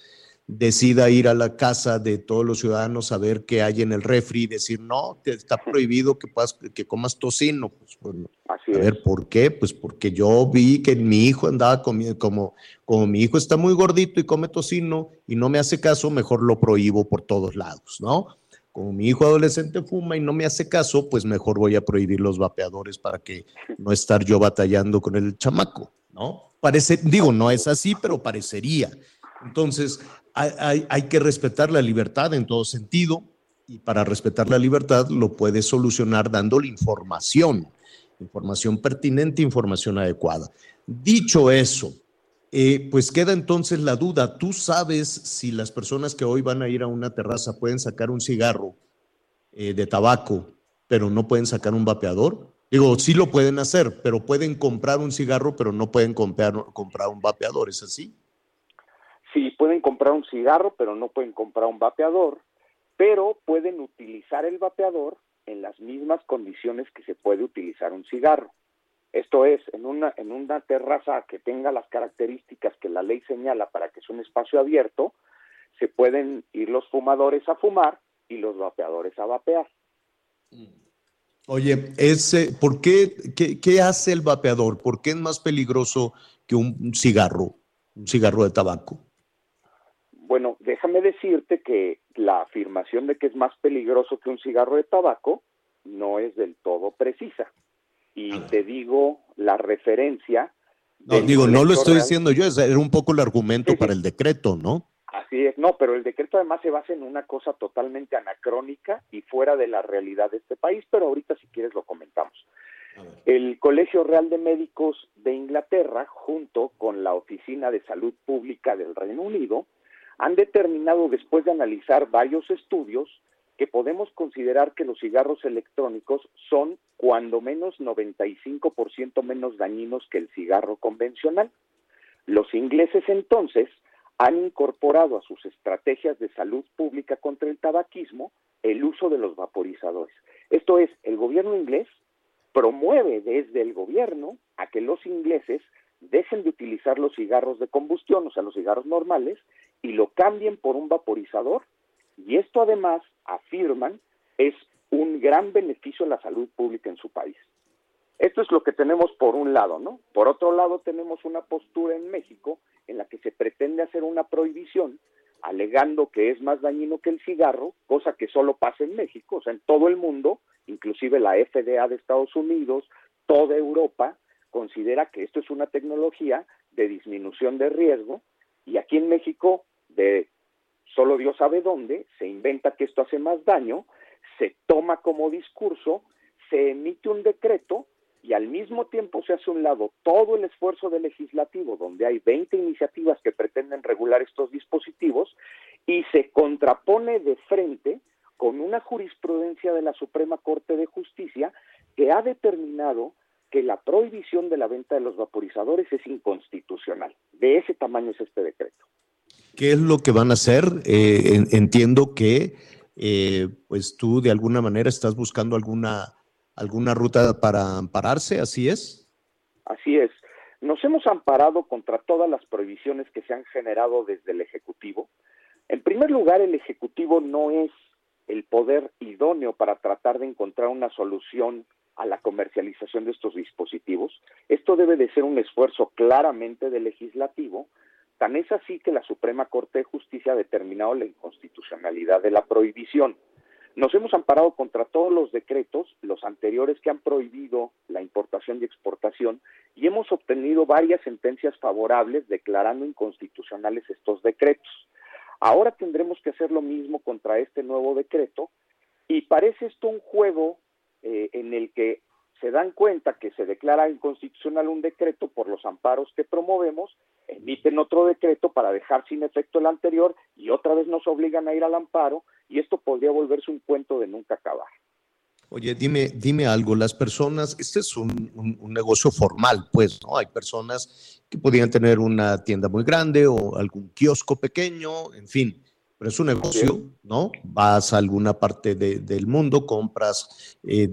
decida ir a la casa de todos los ciudadanos a ver qué hay en el refri y decir, no, te está prohibido que, puedas, que comas tocino. Pues, bueno, a ver, ¿por qué? Pues porque yo vi que mi hijo andaba comiendo, como, como mi hijo está muy gordito y come tocino y no me hace caso, mejor lo prohíbo por todos lados, ¿no? Como mi hijo adolescente fuma y no me hace caso, pues mejor voy a prohibir los vapeadores para que no estar yo batallando con el chamaco, ¿no? Parece, digo, no es así, pero parecería. Entonces, hay, que respetar la libertad en todo sentido y para respetar la libertad lo puedes solucionar dándole información, información pertinente, información adecuada. Dicho eso, eh, pues queda entonces la duda, ¿tú sabes si las personas que hoy van a ir a una terraza pueden sacar un cigarro eh, de tabaco, pero no pueden sacar un vapeador? Digo, sí lo pueden hacer, pero pueden comprar un cigarro, pero no pueden comprar, comprar un vapeador, ¿es así? Sí, pueden comprar un cigarro, pero no pueden comprar un vapeador, pero pueden utilizar el vapeador en las mismas condiciones que se puede utilizar un cigarro. Esto es, en una, en una terraza que tenga las características que la ley señala para que sea un espacio abierto, se pueden ir los fumadores a fumar y los vapeadores a vapear. Oye, ese, ¿por qué, qué, qué hace el vapeador? ¿Por qué es más peligroso que un cigarro, un cigarro de tabaco? Bueno, déjame decirte que la afirmación de que es más peligroso que un cigarro de tabaco no es del todo precisa. Y te digo la referencia. No, digo, no lo estoy diciendo yo, era un poco el argumento para el decreto, ¿no? Así es, no, pero el decreto además se basa en una cosa totalmente anacrónica y fuera de la realidad de este país, pero ahorita si quieres lo comentamos. El Colegio Real de Médicos de Inglaterra, junto con la Oficina de Salud Pública del Reino Unido, han determinado después de analizar varios estudios que podemos considerar que los cigarros electrónicos son cuando menos 95% menos dañinos que el cigarro convencional. Los ingleses entonces han incorporado a sus estrategias de salud pública contra el tabaquismo el uso de los vaporizadores. Esto es, el gobierno inglés promueve desde el gobierno a que los ingleses dejen de utilizar los cigarros de combustión, o sea, los cigarros normales, y lo cambien por un vaporizador. Y esto además, afirman, es un gran beneficio a la salud pública en su país. Esto es lo que tenemos por un lado, ¿no? Por otro lado, tenemos una postura en México en la que se pretende hacer una prohibición alegando que es más dañino que el cigarro, cosa que solo pasa en México, o sea, en todo el mundo, inclusive la FDA de Estados Unidos, toda Europa, considera que esto es una tecnología de disminución de riesgo y aquí en México, solo Dios sabe dónde, se inventa que esto hace más daño, se toma como discurso, se emite un decreto y al mismo tiempo se hace un lado todo el esfuerzo del legislativo, donde hay 20 iniciativas que pretenden regular estos dispositivos, y se contrapone de frente con una jurisprudencia de la Suprema Corte de Justicia que ha determinado que la prohibición de la venta de los vaporizadores es inconstitucional. De ese tamaño es este decreto. ¿Qué es lo que van a hacer? Eh, entiendo que eh, pues tú de alguna manera estás buscando alguna alguna ruta para ampararse, ¿así es? Así es. Nos hemos amparado contra todas las prohibiciones que se han generado desde el Ejecutivo. En primer lugar, el Ejecutivo no es el poder idóneo para tratar de encontrar una solución a la comercialización de estos dispositivos. Esto debe de ser un esfuerzo claramente del legislativo. Tan es así que la Suprema Corte de Justicia ha determinado la inconstitucionalidad de la prohibición. Nos hemos amparado contra todos los decretos, los anteriores que han prohibido la importación y exportación, y hemos obtenido varias sentencias favorables declarando inconstitucionales estos decretos. Ahora tendremos que hacer lo mismo contra este nuevo decreto, y parece esto un juego eh, en el que se dan cuenta que se declara inconstitucional un decreto por los amparos que promovemos, emiten otro decreto para dejar sin efecto el anterior y otra vez nos obligan a ir al amparo y esto podría volverse un cuento de nunca acabar. Oye, dime, dime algo, las personas, este es un, un, negocio formal, pues, ¿no? Hay personas que podrían tener una tienda muy grande o algún kiosco pequeño, en fin, pero es un negocio, ¿no? Vas a alguna parte del mundo, compras eh,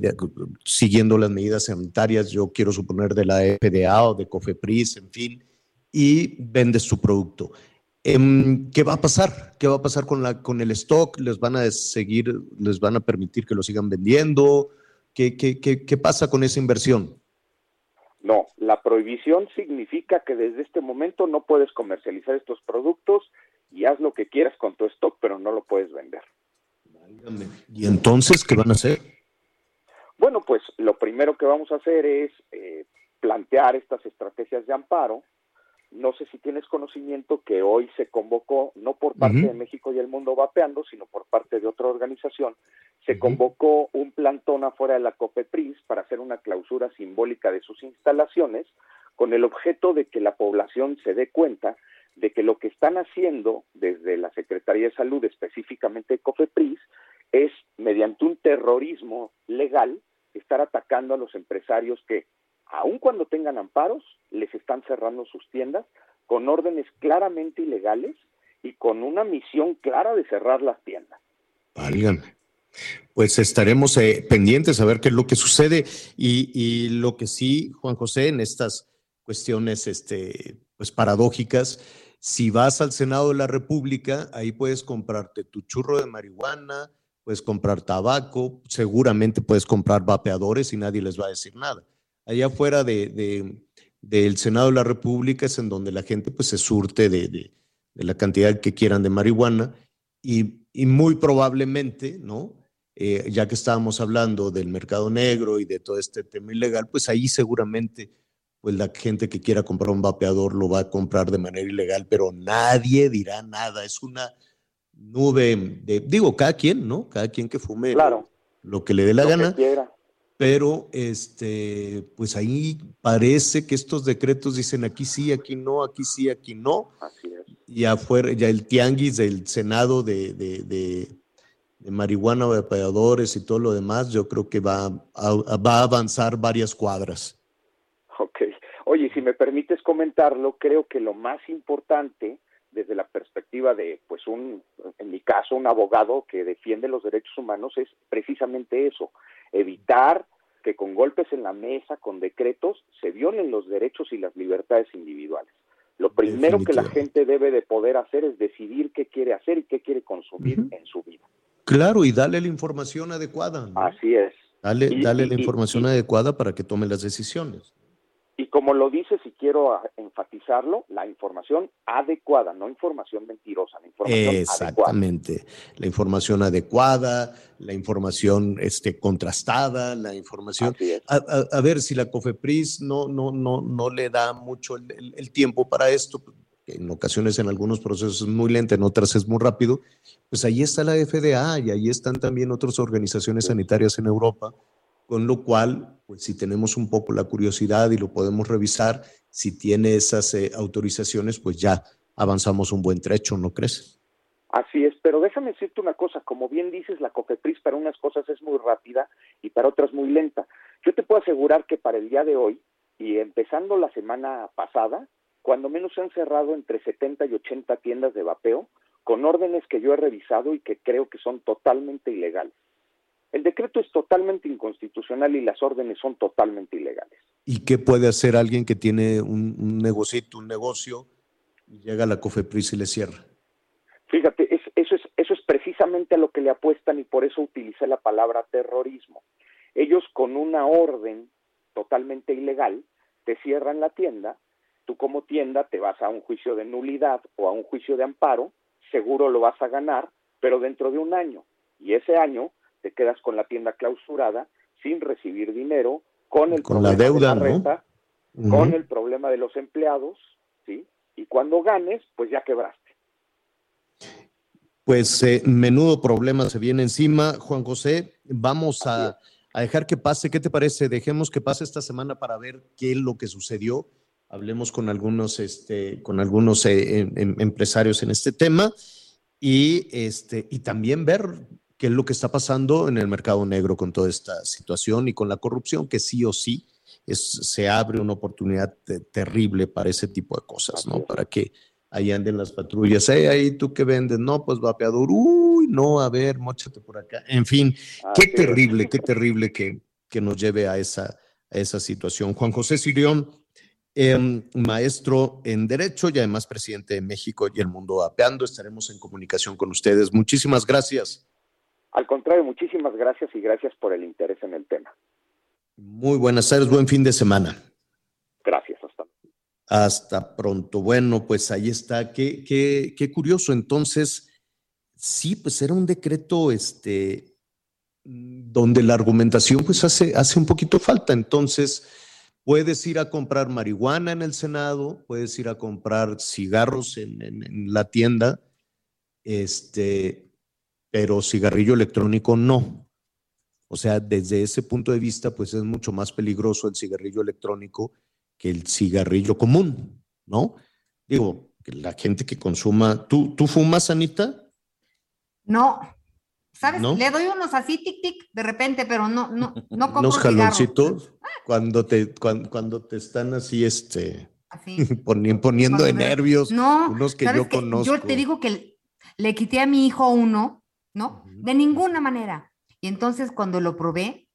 siguiendo las medidas sanitarias, yo quiero suponer de la FDA o de Cofepris, en fin, y vendes tu producto. Em, ¿Qué va a pasar? ¿Qué va a pasar con, la, con el stock? ¿Les van a seguir, les van a permitir que lo sigan vendiendo? ¿Qué, qué, qué, qué pasa con esa inversión? No, la prohibición significa que desde este momento no puedes comercializar estos productos y haz lo que quieras con tu stock, pero no lo puedes vender. ¿Y entonces qué van a hacer? Bueno, pues lo primero que vamos a hacer es eh, plantear estas estrategias de amparo. No sé si tienes conocimiento que hoy se convocó, no por parte de México y el mundo vapeando, sino por parte de otra organización, se convocó un plantón afuera de la COPEPRIS para hacer una clausura simbólica de sus instalaciones con el objeto de que la población se dé cuenta de que lo que están haciendo desde la Secretaría de Salud, específicamente COFEPRIS, es mediante un terrorismo legal estar atacando a los empresarios que, aun cuando tengan amparos, les están cerrando sus tiendas con órdenes claramente ilegales y con una misión clara de cerrar las tiendas. Válgame. Pues estaremos eh, pendientes a ver qué es lo que sucede y, y, lo que sí, Juan José, en estas cuestiones este, pues paradójicas, si vas al Senado de la República, ahí puedes comprarte tu churro de marihuana, puedes comprar tabaco, seguramente puedes comprar vapeadores y nadie les va a decir nada. Allá afuera de, del Senado de la República es en donde la gente pues se surte de, la cantidad que quieran de marihuana y, muy probablemente, ¿no? Eh, ya que estábamos hablando del mercado negro y de todo este tema ilegal, pues ahí seguramente pues la gente que quiera comprar un vapeador lo va a comprar de manera ilegal, pero nadie dirá nada. Es una nube de, digo, cada quien, ¿no? Cada quien que fume lo, que le dé la gana. Pero este, pues ahí parece que estos decretos dicen aquí sí, aquí no, aquí sí, aquí no. Así es. Y afuera, ya el tianguis del Senado de, de, de, de marihuana, vapeadores y todo lo demás, yo creo que va va a avanzar varias cuadras. Si me permites comentarlo, creo que lo más importante desde la perspectiva de, pues, un, en mi caso, un abogado que defiende los derechos humanos, es precisamente eso, evitar que con golpes en la mesa, con decretos, se violen los derechos y las libertades individuales. Lo primero que la gente debe de poder hacer es decidir qué quiere hacer y qué quiere consumir en su vida. Claro, y dale la información adecuada. Así es. Dale, Y- dale y- la y- información adecuada para que tome las decisiones. Y como lo dices, y quiero ah, enfatizarlo, la información adecuada, no información mentirosa, la información adecuada. Exactamente. La información adecuada, la información este, contrastada, la información. A, a- a ver, si la COFEPRIS no, no, no, no le da mucho el, el- el tiempo para esto, que en ocasiones en algunos procesos es muy lento, en otras es muy rápido, pues ahí está la FDA y ahí están también otras organizaciones sanitarias en Europa, con lo cual, pues si tenemos un poco la curiosidad y lo podemos revisar, si tiene esas eh, autorizaciones, pues ya avanzamos un buen trecho, ¿no crees? Así es, pero déjame decirte una cosa, como bien dices, la COFEPRIS para unas cosas es muy rápida y para otras muy lenta. Yo te puedo asegurar que para el día de hoy y empezando la semana pasada, cuando menos se han cerrado entre 70 y 80 tiendas de vapeo con órdenes que yo he revisado y que creo que son totalmente ilegales. El decreto es totalmente inconstitucional y las órdenes son totalmente ilegales. ¿Y qué puede hacer alguien que tiene un, un negocito, un negocio, y llega a la COFEPRIS y le cierra? Fíjate, es- eso, es, eso es precisamente a lo que le apuestan y por eso utilicé la palabra terrorismo. Ellos con una orden totalmente ilegal te cierran la tienda, tú como tienda te vas a un juicio de nulidad o a un juicio de amparo, seguro lo vas a ganar, pero dentro de un año. Y ese año te quedas con la tienda clausurada, sin recibir dinero, con el Con la problema de deuda, la ¿no? renta, con el problema de los empleados, ¿sí? Y cuando ganes, pues ya quebraste. Pues eh, menudo problema se viene encima, Juan José. Vamos a, a dejar que pase. ¿Qué te parece? Dejemos que pase esta semana para ver qué es lo que sucedió. Hablemos con algunos, este, con algunos eh, em- em- empresarios en este tema y, este, y también ver qué es lo que está pasando en el mercado negro con toda esta situación y con la corrupción, que sí o sí es, se abre una oportunidad te- terrible para ese tipo de cosas, ¿no? Para que ahí anden las patrullas. "Hey, ahí tú que vendes, no, pues vapeador, uy, no, a ver, móchate por acá. En fin, qué Así es. terrible, qué terrible que, que nos lleve a esa, a esa situación. Juan José Sirión, em, maestro en Derecho y además presidente de México y el mundo vapeando, estaremos en comunicación con ustedes. Muchísimas gracias. Al contrario, muchísimas gracias y gracias por el interés en el tema. Muy buenas tardes, buen fin de semana. Gracias, hasta Hasta pronto. Bueno, pues ahí está. Qué, qué, qué curioso. Entonces, sí, pues era un decreto este, donde la argumentación pues hace, hace un poquito falta. Entonces, puedes ir a comprar marihuana en el Senado, puedes ir a comprar cigarros en, en- en la tienda, este, pero cigarrillo electrónico no. O sea, desde ese punto de vista, pues es mucho más peligroso el cigarrillo electrónico que el cigarrillo común, ¿no? Digo, la gente que consuma, ¿tú, ¿tú fumas, Anita? No, ¿sabes? ¿No? Le doy unos así, tic, tic, de repente, pero no, no, no [LAUGHS] compro Unos jaloncitos cuando te, cuando, cuando te están así, este, Así. [LAUGHS] poni- poniendo de nervios, No, unos que ¿sabes yo conozco. Yo te digo que le quité a mi hijo uno, ¿no? De ninguna manera. Y entonces cuando lo probé,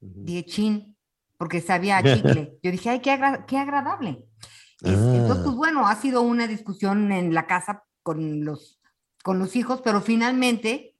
dije, chin, porque sabía a chicle. [LAUGHS] Yo dije, ay, qué, agra- qué agradable. Entonces, pues Ah, bueno, ha sido una discusión en la casa con los, con los hijos, pero finalmente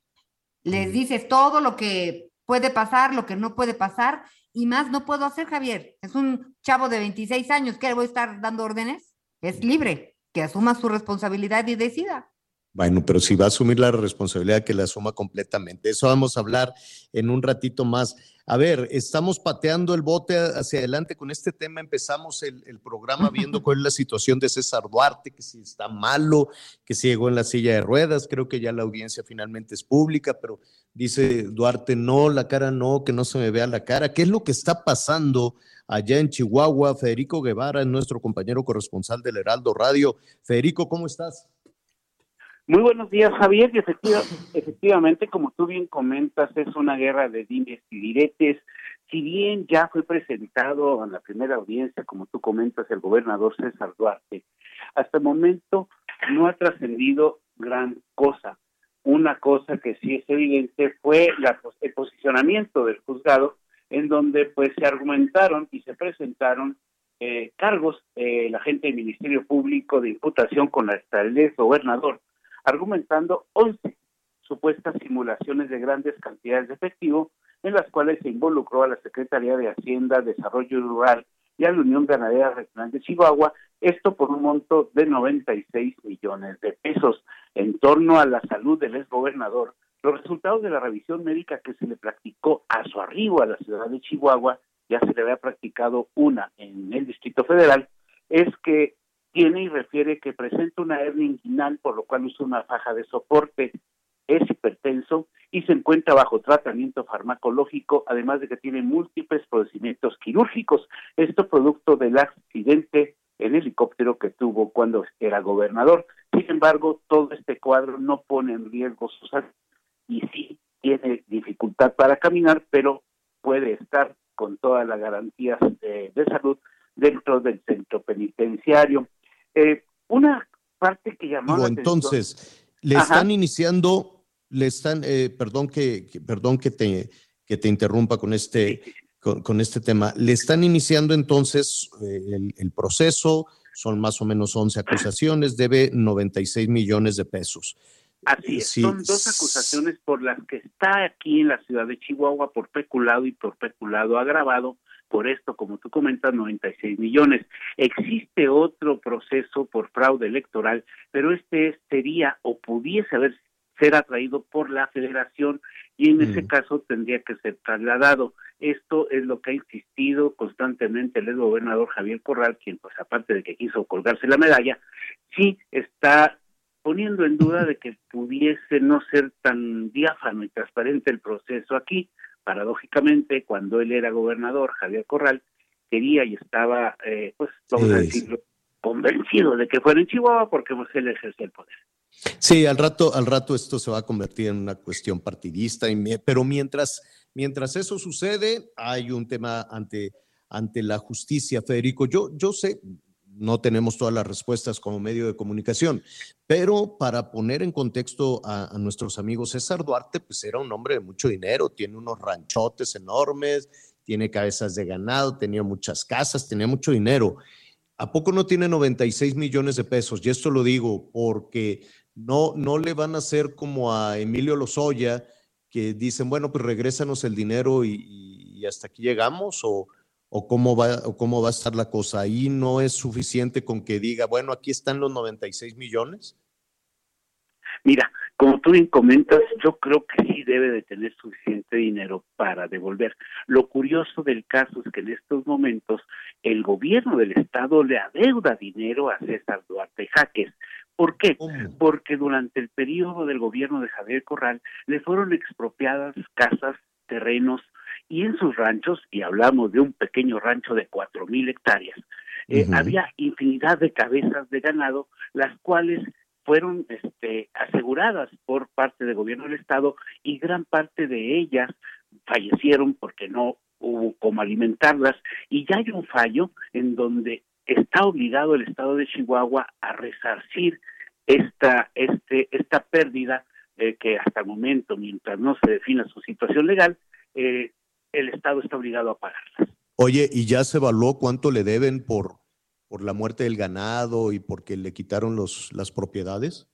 les dices todo lo que puede pasar, lo que no puede pasar, y más no puedo hacer, Javier. Es un chavo de 26 años, ¿qué le voy a estar dando órdenes? Es libre, que asuma su responsabilidad y decida. Bueno, pero si va a asumir la responsabilidad que la asuma completamente. Eso vamos a hablar en un ratito más. A ver, estamos pateando el bote hacia adelante con este tema. Empezamos el, el programa [LAUGHS] viendo cuál es la situación de César Duarte, que si está malo, que si llegó en la silla de ruedas. Creo que ya la audiencia finalmente es pública, pero dice Duarte, no, la cara no, que no se me vea la cara. ¿Qué es lo que está pasando allá en Chihuahua? Federico Guevara es nuestro compañero corresponsal del Heraldo Radio. Federico, ¿cómo estás? Muy buenos días, Javier. Y efectiva- efectivamente, como tú bien comentas, es una guerra de dimes y diretes. Si bien ya fue presentado en la primera audiencia, como tú comentas, el gobernador César Duarte, hasta el momento no ha trascendido gran cosa. Una cosa que sí es evidente fue la, el posicionamiento del juzgado, en donde pues se argumentaron y se presentaron eh, cargos eh, la gente del Ministerio Público de imputación con la estadía gobernador, argumentando 11 supuestas simulaciones de grandes cantidades de efectivo en las cuales se involucró a la Secretaría de Hacienda, Desarrollo Rural y a la Unión Ganadera Regional de Chihuahua, esto por un monto de 96 millones de pesos. En torno a la salud del exgobernador, los resultados de la revisión médica que se le practicó a su arribo a la ciudad de Chihuahua, ya se le había practicado una en el Distrito Federal, es que tiene y refiere que presenta una hernia inguinal, por lo cual usa una faja de soporte, es hipertenso y se encuentra bajo tratamiento farmacológico, además de que tiene múltiples procedimientos quirúrgicos. Esto producto del accidente en helicóptero que tuvo cuando era gobernador. Sin embargo, todo este cuadro no pone en riesgo su salud y sí tiene dificultad para caminar, pero puede estar con todas las garantías de, salud dentro del centro penitenciario. Eh, una parte que llamó entonces, le están iniciando le están, eh, perdón que, perdón que te, que te interrumpa con este, con, este tema, le están iniciando entonces eh, el, proceso, son más o menos 11 acusaciones, debe 96 millones de pesos. Así es, son dos acusaciones por las que está aquí en la ciudad de Chihuahua por peculado y por peculado agravado, por esto, como tú comentas, 96 millones. Existe otro proceso por fraude electoral, pero este sería o pudiese haber ser atraído por la federación y en ese mm. caso tendría que ser trasladado. Esto es lo que ha insistido constantemente el gobernador Javier Corral, quien pues aparte de que quiso colgarse la medalla, sí está poniendo en duda de que pudiese no ser tan diáfano y transparente el proceso aquí. Paradójicamente, cuando él era gobernador, Javier Corral quería y estaba, eh, pues, vamos a decirlo, convencido de que fuera en Chihuahua porque pues, él ejerce el poder. Sí, al rato, al rato esto se va a convertir en una cuestión partidista, pero mientras, mientras eso sucede, hay un tema ante, ante la justicia, Federico. Yo, yo sé, no tenemos todas las respuestas como medio de comunicación, pero para poner en contexto a, nuestros amigos, César Duarte, pues era un hombre de mucho dinero, tiene unos ranchotes enormes, tiene cabezas de ganado, tenía muchas casas, tenía mucho dinero. ¿A poco no tiene 96 millones de pesos? Y esto lo digo porque no, no le van a hacer como a Emilio Lozoya, que dicen, bueno, pues regrésanos el dinero y, hasta aquí llegamos, o, o, cómo va, o cómo va a estar la cosa. Ahí no es suficiente con que diga, bueno, aquí están los 96 millones. Mira, como tú bien comentas, yo creo que sí debe de tener suficiente dinero para devolver. Lo curioso del caso es que en estos momentos el gobierno del estado le adeuda dinero a César Duarte Jaques. ¿Por qué? Porque durante el periodo del gobierno de Javier Corral le fueron expropiadas casas, terrenos y en sus ranchos, y hablamos de un pequeño rancho de cuatro mil hectáreas, eh, había infinidad de cabezas de ganado, las cuales fueron este, aseguradas por parte del gobierno del estado y gran parte de ellas fallecieron porque no hubo cómo alimentarlas y ya hay un fallo en donde está obligado el estado de Chihuahua a resarcir esta este esta pérdida eh, que hasta el momento mientras no se defina su situación legal eh, el estado está obligado a pagarlas. Oye, ¿y ya se evaluó cuánto le deben por por la muerte del ganado y porque le quitaron los, las propiedades?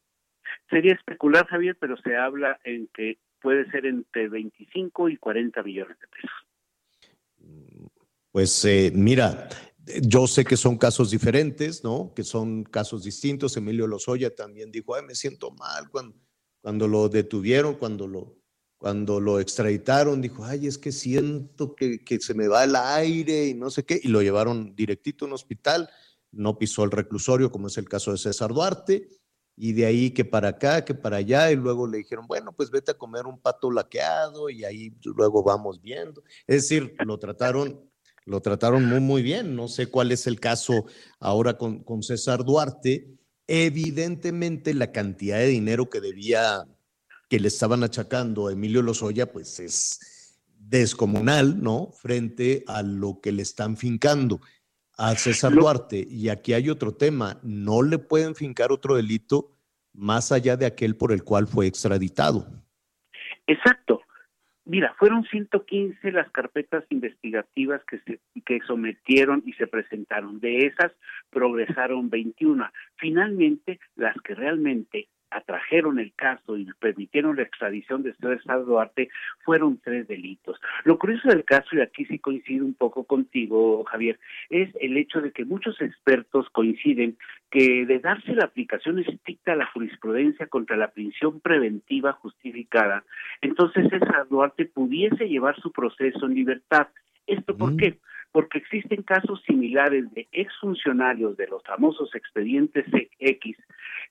Sería especular, Javier, pero se habla en que puede ser entre 25 y 40 millones de pesos. Pues eh, mira, yo sé que son casos diferentes, ¿no? Que son casos distintos. Emilio Lozoya también dijo, ay, me siento mal cuando, cuando lo detuvieron, cuando lo, cuando lo extraditaron, dijo, ay, es que siento que, que, se me va el aire y no sé qué, y lo llevaron directito a un hospital no pisó el reclusorio, como es el caso de César Duarte, y de ahí que para acá, que para allá, y luego le dijeron, bueno, pues vete a comer un pato laqueado y ahí luego vamos viendo. Es decir, lo trataron, lo trataron muy, muy bien. No sé cuál es el caso ahora con, con César Duarte. Evidentemente la cantidad de dinero que debía, que le estaban achacando a Emilio Lozoya, pues es descomunal, ¿no? Frente a lo que le están fincando. a César Duarte. Y aquí hay otro tema, no le pueden fincar otro delito más allá de aquel por el cual fue extraditado. Exacto. Mira, fueron 115 las carpetas investigativas que se que sometieron y se presentaron. De esas progresaron 21. Finalmente, las que realmente atrajeron el caso y permitieron la extradición de César Duarte fueron tres delitos. Lo curioso del caso, y aquí sí coincido un poco contigo, Javier, es el hecho de que muchos expertos coinciden que de darse la aplicación estricta a la jurisprudencia contra la prisión preventiva justificada, entonces César Duarte pudiese llevar su proceso en libertad. ¿Esto por mm. qué? Porque existen casos similares de exfuncionarios de los famosos expedientes X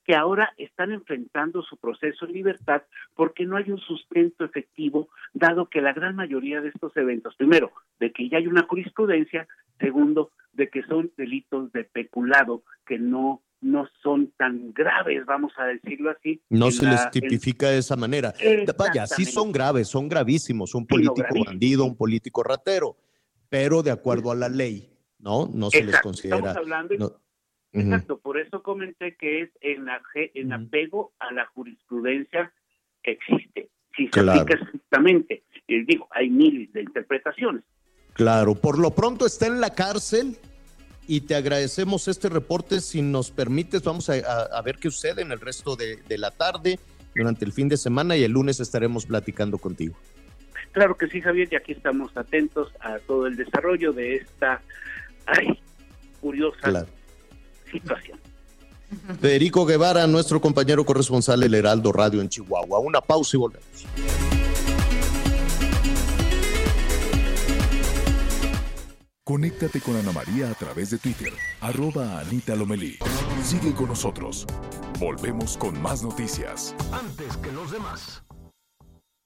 que ahora están enfrentando su proceso en libertad porque no hay un sustento efectivo, dado que la gran mayoría de estos eventos, primero, de que ya hay una jurisprudencia, segundo, de que son delitos de peculado que no no son tan graves, vamos a decirlo así. No se les tipifica de esa manera. Vaya, sí son graves, son gravísimos, un político bandido, un político ratero, pero de acuerdo a la ley, ¿no? No se les considera. Estamos hablando, Exacto, por eso comenté que es en, en apego a la jurisprudencia que existe. Si se aplica estrictamente, y digo, hay miles de interpretaciones. Claro, por lo pronto está en la cárcel y te agradecemos este reporte. Si nos permites, vamos a, ver qué sucede en el resto de, la tarde, durante el fin de semana y el lunes estaremos platicando contigo. Claro que sí, Javier, y aquí estamos atentos a todo el desarrollo de esta ay, curiosa situación. [LAUGHS] Federico Guevara, nuestro compañero corresponsal del Heraldo Radio en Chihuahua. Una pausa y volvemos. Conéctate con Ana María a través de Twitter, arroba Anita Lomelí. Sigue con nosotros. Volvemos con más noticias. Antes que los demás.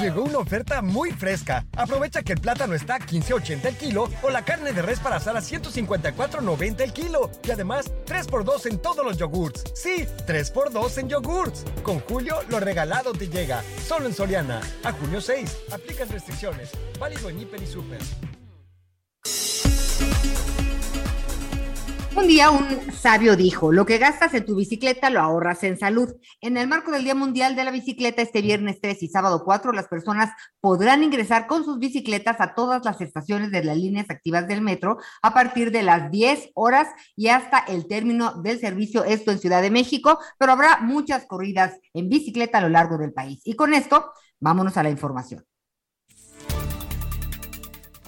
Llegó una oferta muy fresca. Aprovecha que el plátano está a 15.80 el kilo o la carne de res para asar a 154.90 el kilo. Y además, 3x2 en todos los yogurts. Sí, 3x2 en yogurts. Con Julio, lo regalado te llega. Solo en Soriana. A junio 6. Aplican restricciones. Válido en Hiper y Super. Un día un sabio dijo, lo que gastas en tu bicicleta lo ahorras en salud. En el marco del Día Mundial de la Bicicleta, este viernes 3 y sábado 4, las personas podrán ingresar con sus bicicletas a todas las estaciones de las líneas activas del metro a partir de las 10 horas y hasta el término del servicio, esto en Ciudad de México, pero habrá muchas corridas en bicicleta a lo largo del país. Y con esto, vámonos a la información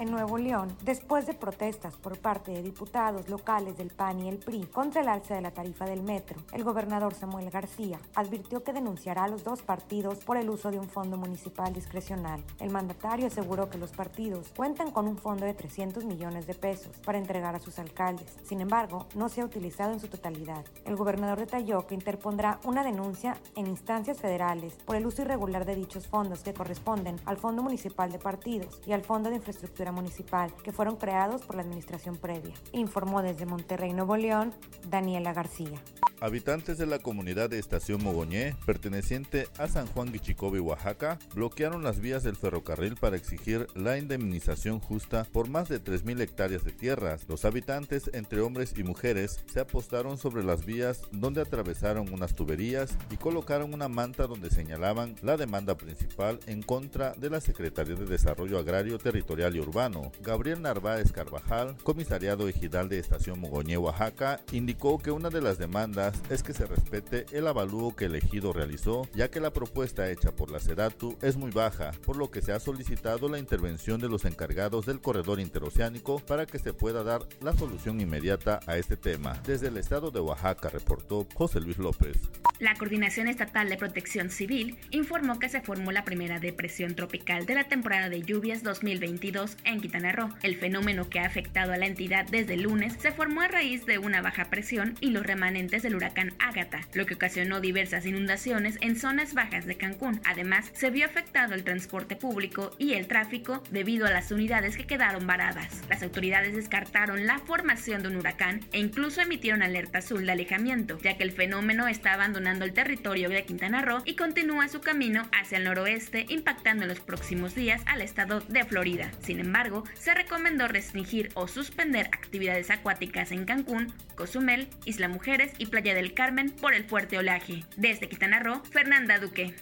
en Nuevo León, después de protestas por parte de diputados locales del PAN y el PRI contra el alza de la tarifa del metro, el gobernador Samuel García advirtió que denunciará a los dos partidos por el uso de un fondo municipal discrecional. El mandatario aseguró que los partidos cuentan con un fondo de 300 millones de pesos para entregar a sus alcaldes. Sin embargo, no se ha utilizado en su totalidad. El gobernador detalló que interpondrá una denuncia en instancias federales por el uso irregular de dichos fondos que corresponden al Fondo Municipal de Partidos y al Fondo de Infraestructura municipal que fueron creados por la administración previa, informó desde Monterrey, Nuevo León, Daniela García. Habitantes de la comunidad de Estación Mogoñé, perteneciente a San Juan Guichicobe, Oaxaca, bloquearon las vías del ferrocarril para exigir la indemnización justa por más de 3.000 hectáreas de tierras. Los habitantes, entre hombres y mujeres, se apostaron sobre las vías donde atravesaron unas tuberías y colocaron una manta donde señalaban la demanda principal en contra de la Secretaría de Desarrollo Agrario, Territorial y Urbano. Gabriel Narváez Carvajal, comisariado ejidal de Estación Mogoñé, Oaxaca, indicó que una de las demandas es que se respete el avalúo que el ejido realizó, ya que la propuesta hecha por la Sedatu es muy baja, por lo que se ha solicitado la intervención de los encargados del corredor interoceánico para que se pueda dar la solución inmediata a este tema. Desde el estado de Oaxaca reportó José Luis López. La Coordinación Estatal de Protección Civil informó que se formó la primera depresión tropical de la temporada de lluvias 2022 en Quintana Roo. El fenómeno que ha afectado a la entidad desde el lunes se formó a raíz de una baja presión y los remanentes del huracán Ágata, lo que ocasionó diversas inundaciones en zonas bajas de Cancún. Además, se vio afectado el transporte público y el tráfico debido a las unidades que quedaron varadas. Las autoridades descartaron la formación de un huracán e incluso emitieron alerta azul de alejamiento, ya que el fenómeno está abandonando el territorio de Quintana Roo y continúa su camino hacia el noroeste, impactando en los próximos días al estado de Florida. Sin embargo, se recomendó restringir o suspender actividades acuáticas en Cancún, Cozumel, Isla Mujeres y Playa del Carmen por el fuerte olaje. Desde Quintana Roo, Fernanda Duque.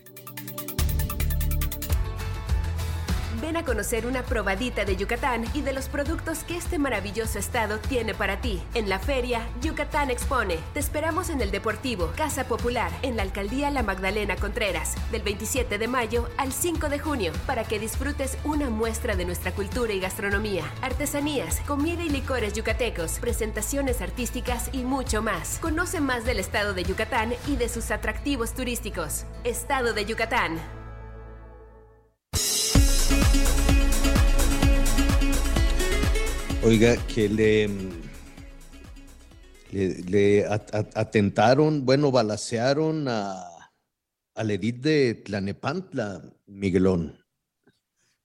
Ven a conocer una probadita de Yucatán y de los productos que este maravilloso estado tiene para ti. En la feria, Yucatán Expone. Te esperamos en el Deportivo, Casa Popular, en la Alcaldía La Magdalena Contreras, del 27 de mayo al 5 de junio, para que disfrutes una muestra de nuestra cultura y gastronomía, artesanías, comida y licores yucatecos, presentaciones artísticas y mucho más. Conoce más del estado de Yucatán y de sus atractivos turísticos. Estado de Yucatán. Oiga, que le, at- atentaron, bueno, balacearon a, al edit de Tlanepantla, Miguelón.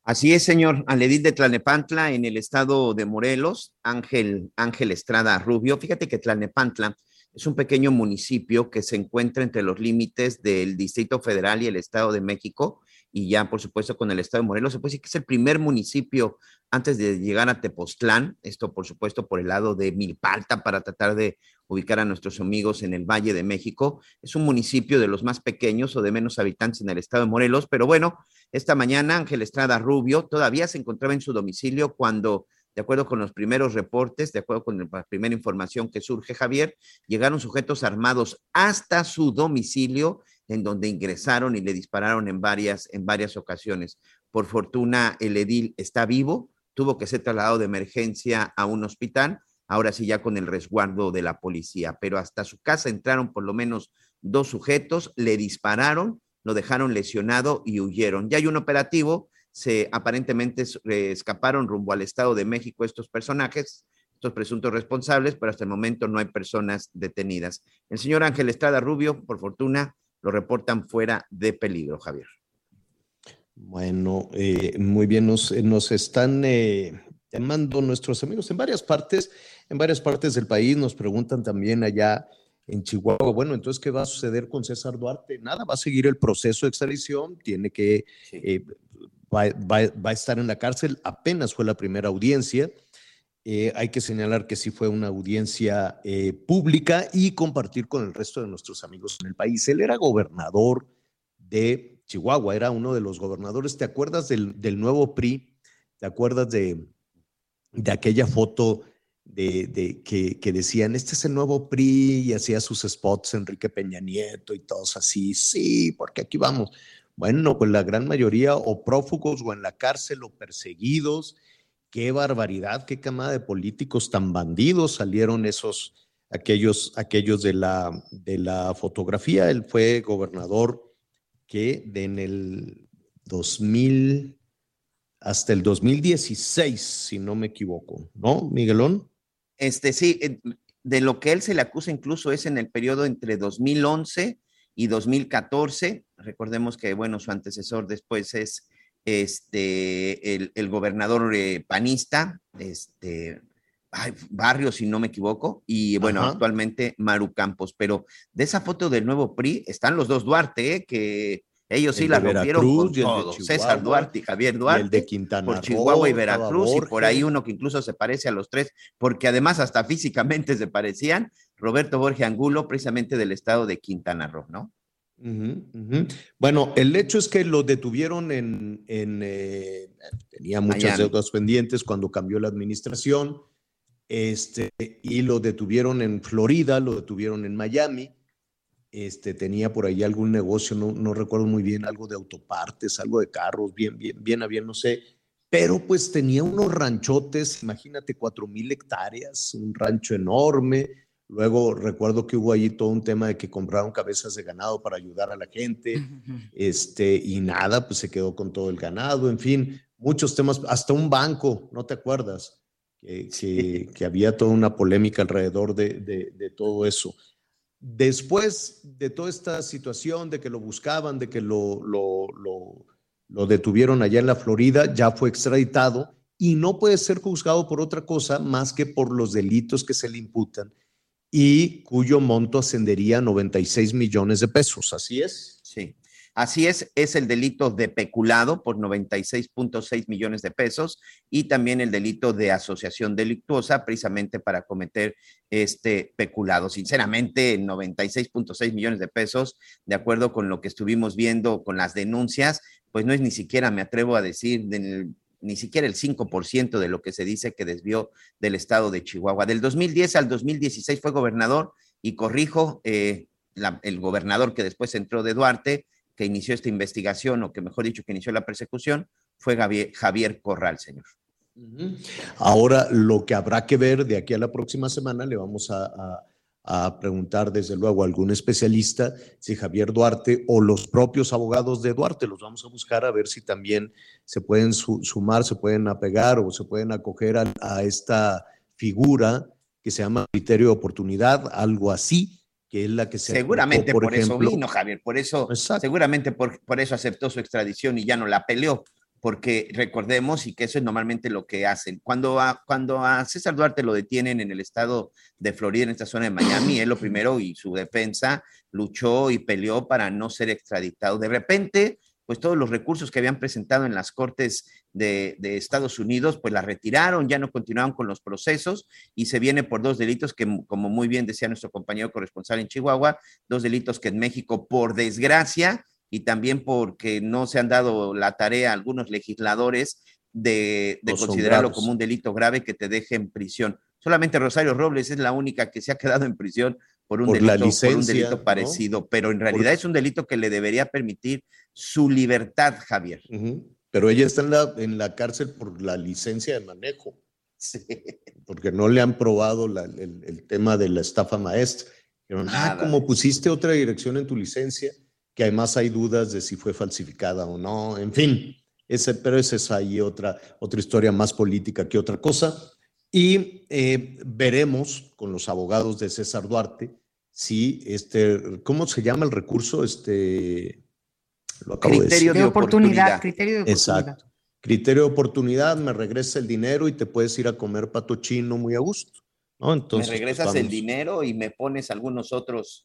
Así es, señor. Al edil de Tlalnepantla, en el estado de Morelos, Ángel, Ángel Estrada Rubio. Fíjate que Tlalnepantla es un pequeño municipio que se encuentra entre los límites del Distrito Federal y el Estado de México, y ya, por supuesto, con el Estado de Morelos. Se puede decir que es el primer municipio antes de llegar a Tepoztlán, esto, por supuesto, por el lado de Milpalta, para tratar de ubicar a nuestros amigos en el Valle de México. Es un municipio de los más pequeños o de menos habitantes en el Estado de Morelos, pero bueno, esta mañana Ángel Estrada Rubio todavía se encontraba en su domicilio cuando, de acuerdo con los primeros reportes, de acuerdo con la primera información que surge, Javier, llegaron sujetos armados hasta su domicilio, en donde ingresaron y le dispararon en varias, en varias ocasiones. Por fortuna, el edil está vivo, tuvo que ser trasladado de emergencia a un hospital, ahora sí ya con el resguardo de la policía, pero hasta su casa entraron por lo menos dos sujetos, le dispararon, lo dejaron lesionado y huyeron. Ya hay un operativo, se aparentemente eh, escaparon rumbo al Estado de México estos personajes, estos presuntos responsables, pero hasta el momento no hay personas detenidas. El señor Ángel Estrada Rubio, por fortuna, lo reportan fuera de peligro, Javier. Bueno, eh, muy bien, nos, eh, nos están eh, llamando nuestros amigos en varias partes, en varias partes del país, nos preguntan también allá en Chihuahua, bueno, entonces, ¿qué va a suceder con César Duarte? Nada, va a seguir el proceso de extradición, tiene que, eh, va, va- va a estar en la cárcel, apenas fue la primera audiencia. Eh, hay que señalar que sí fue una audiencia eh, pública y compartir con el resto de nuestros amigos en el país. Él era gobernador de Chihuahua, era uno de los gobernadores. ¿Te acuerdas del, del nuevo PRI? ¿Te acuerdas de, de aquella foto de, de que, que decían, este es el nuevo PRI y hacía sus spots Enrique Peña Nieto y todos así? Sí, porque aquí vamos. Bueno, pues la gran mayoría o prófugos o en la cárcel o perseguidos. Qué barbaridad, qué camada de políticos tan bandidos salieron esos, aquellos, aquellos de la, de la fotografía. Él fue gobernador que de en el 2000 hasta el 2016, si no me equivoco, ¿no, Miguelón? Este, sí, eh, de lo que él se le acusa incluso es en el periodo entre 2011 y 2014. Recordemos que, bueno, su antecesor después es este, el, el gobernador eh, panista, este, ay, Barrio, si no me equivoco, y bueno, Ajá. actualmente Maru Campos. Pero de esa foto del nuevo PRI están los dos Duarte, eh, que ellos sí la rompieron Veracruz con todo. César Duarte y Javier y el Duarte. de Quintana por Roo, Chihuahua y Veracruz, y por ahí uno que incluso se parece a los tres, porque además hasta físicamente [LAUGHS] se parecían, Roberto Borges Angulo, precisamente del estado de Quintana Roo, ¿no? Bueno, el hecho es que lo detuvieron en, en, eh, tenía muchas Miami. deudas pendientes cuando cambió la administración, este, y lo detuvieron en Florida, lo detuvieron en Miami, este, tenía por ahí algún negocio, no, no recuerdo muy bien, algo de autopartes, algo de carros, bien, bien, bien a bien, no sé, pero pues tenía unos ranchotes, imagínate, cuatro mil hectáreas, un rancho enorme, Luego recuerdo que hubo allí todo un tema de que compraron cabezas de ganado para ayudar a la gente, este, y nada, pues se quedó con todo el ganado, en fin, muchos temas, hasta un banco, ¿no te acuerdas? Que, que- que había toda una polémica alrededor de, de- de todo eso. después de toda esta situación de que lo buscaban, de que lo, lo, lo, lo detuvieron allá en la Florida, ya fue extraditado y no puede ser juzgado por otra cosa más que por los delitos que se le imputan y cuyo monto ascendería a 96 millones de pesos. ¿Así es? Sí. Así es, es el delito de peculado por 96.6 millones de pesos y también el delito de asociación delictuosa precisamente para cometer este peculado. Sinceramente, 96.6 millones de pesos, de acuerdo con lo que estuvimos viendo con las denuncias, pues no es ni siquiera, me atrevo a decir, del ni siquiera el 5% de lo que se dice que desvió del estado de Chihuahua. Del 2010 al 2016 fue gobernador y corrijo, eh, el gobernador que después entró de Duarte, que inició esta investigación, o que mejor dicho, que inició la persecución, fue Javier, Corral, señor. Ahora, lo que habrá que ver de aquí a la próxima semana, le vamos a a preguntar desde luego a algún especialista si Javier Duarte o los propios abogados de Duarte. Los vamos a buscar a ver si también se pueden su sumar, se pueden apegar o se pueden acoger a, a, esta figura que se llama criterio de oportunidad, algo así, que es la que se seguramente aplicó, por, por ejemplo, eso vino Javier, por eso Exacto. seguramente por, por eso aceptó su extradición y ya no la peleó porque recordemos, y que eso es normalmente lo que hacen, cuando a, cuando a César Duarte lo detienen en el estado de Florida, en esta zona de Miami, él lo primero y su defensa luchó y peleó para no ser extraditado. De repente, pues todos los recursos que habían presentado en las cortes de, de, Estados Unidos, pues la retiraron, ya no continuaron con los procesos y se viene por dos delitos que, como muy bien decía nuestro compañero corresponsal en Chihuahua, dos delitos que en México, por desgracia, y también porque no se han dado la tarea a algunos legisladores de, de considerarlo como un delito grave que te deje en prisión. Solamente Rosario Robles es la única que se ha quedado en prisión por un, por delito, licencia, por un delito parecido, ¿no? pero en realidad por... es un delito que le debería permitir su libertad, Javier. Uh -huh. Pero ella está en la, en la cárcel por la licencia de manejo. Sí. Porque no le han probado la, el, el, tema de la estafa maestra. Pero, ah, como pusiste otra dirección en tu licencia, que además hay dudas de si fue falsificada o no, en fin, ese, pero esa es ahí otra, otra historia más política que otra cosa. Y eh, veremos con los abogados de César Duarte si este, ¿cómo se llama el recurso? Este, lo acabo criterio de, de, oportunidad, Criterio de oportunidad. Exacto. Criterio de oportunidad, me regresa el dinero y te puedes ir a comer pato chino muy a gusto. ¿no? Entonces, me regresas pues el dinero y me pones algunos otros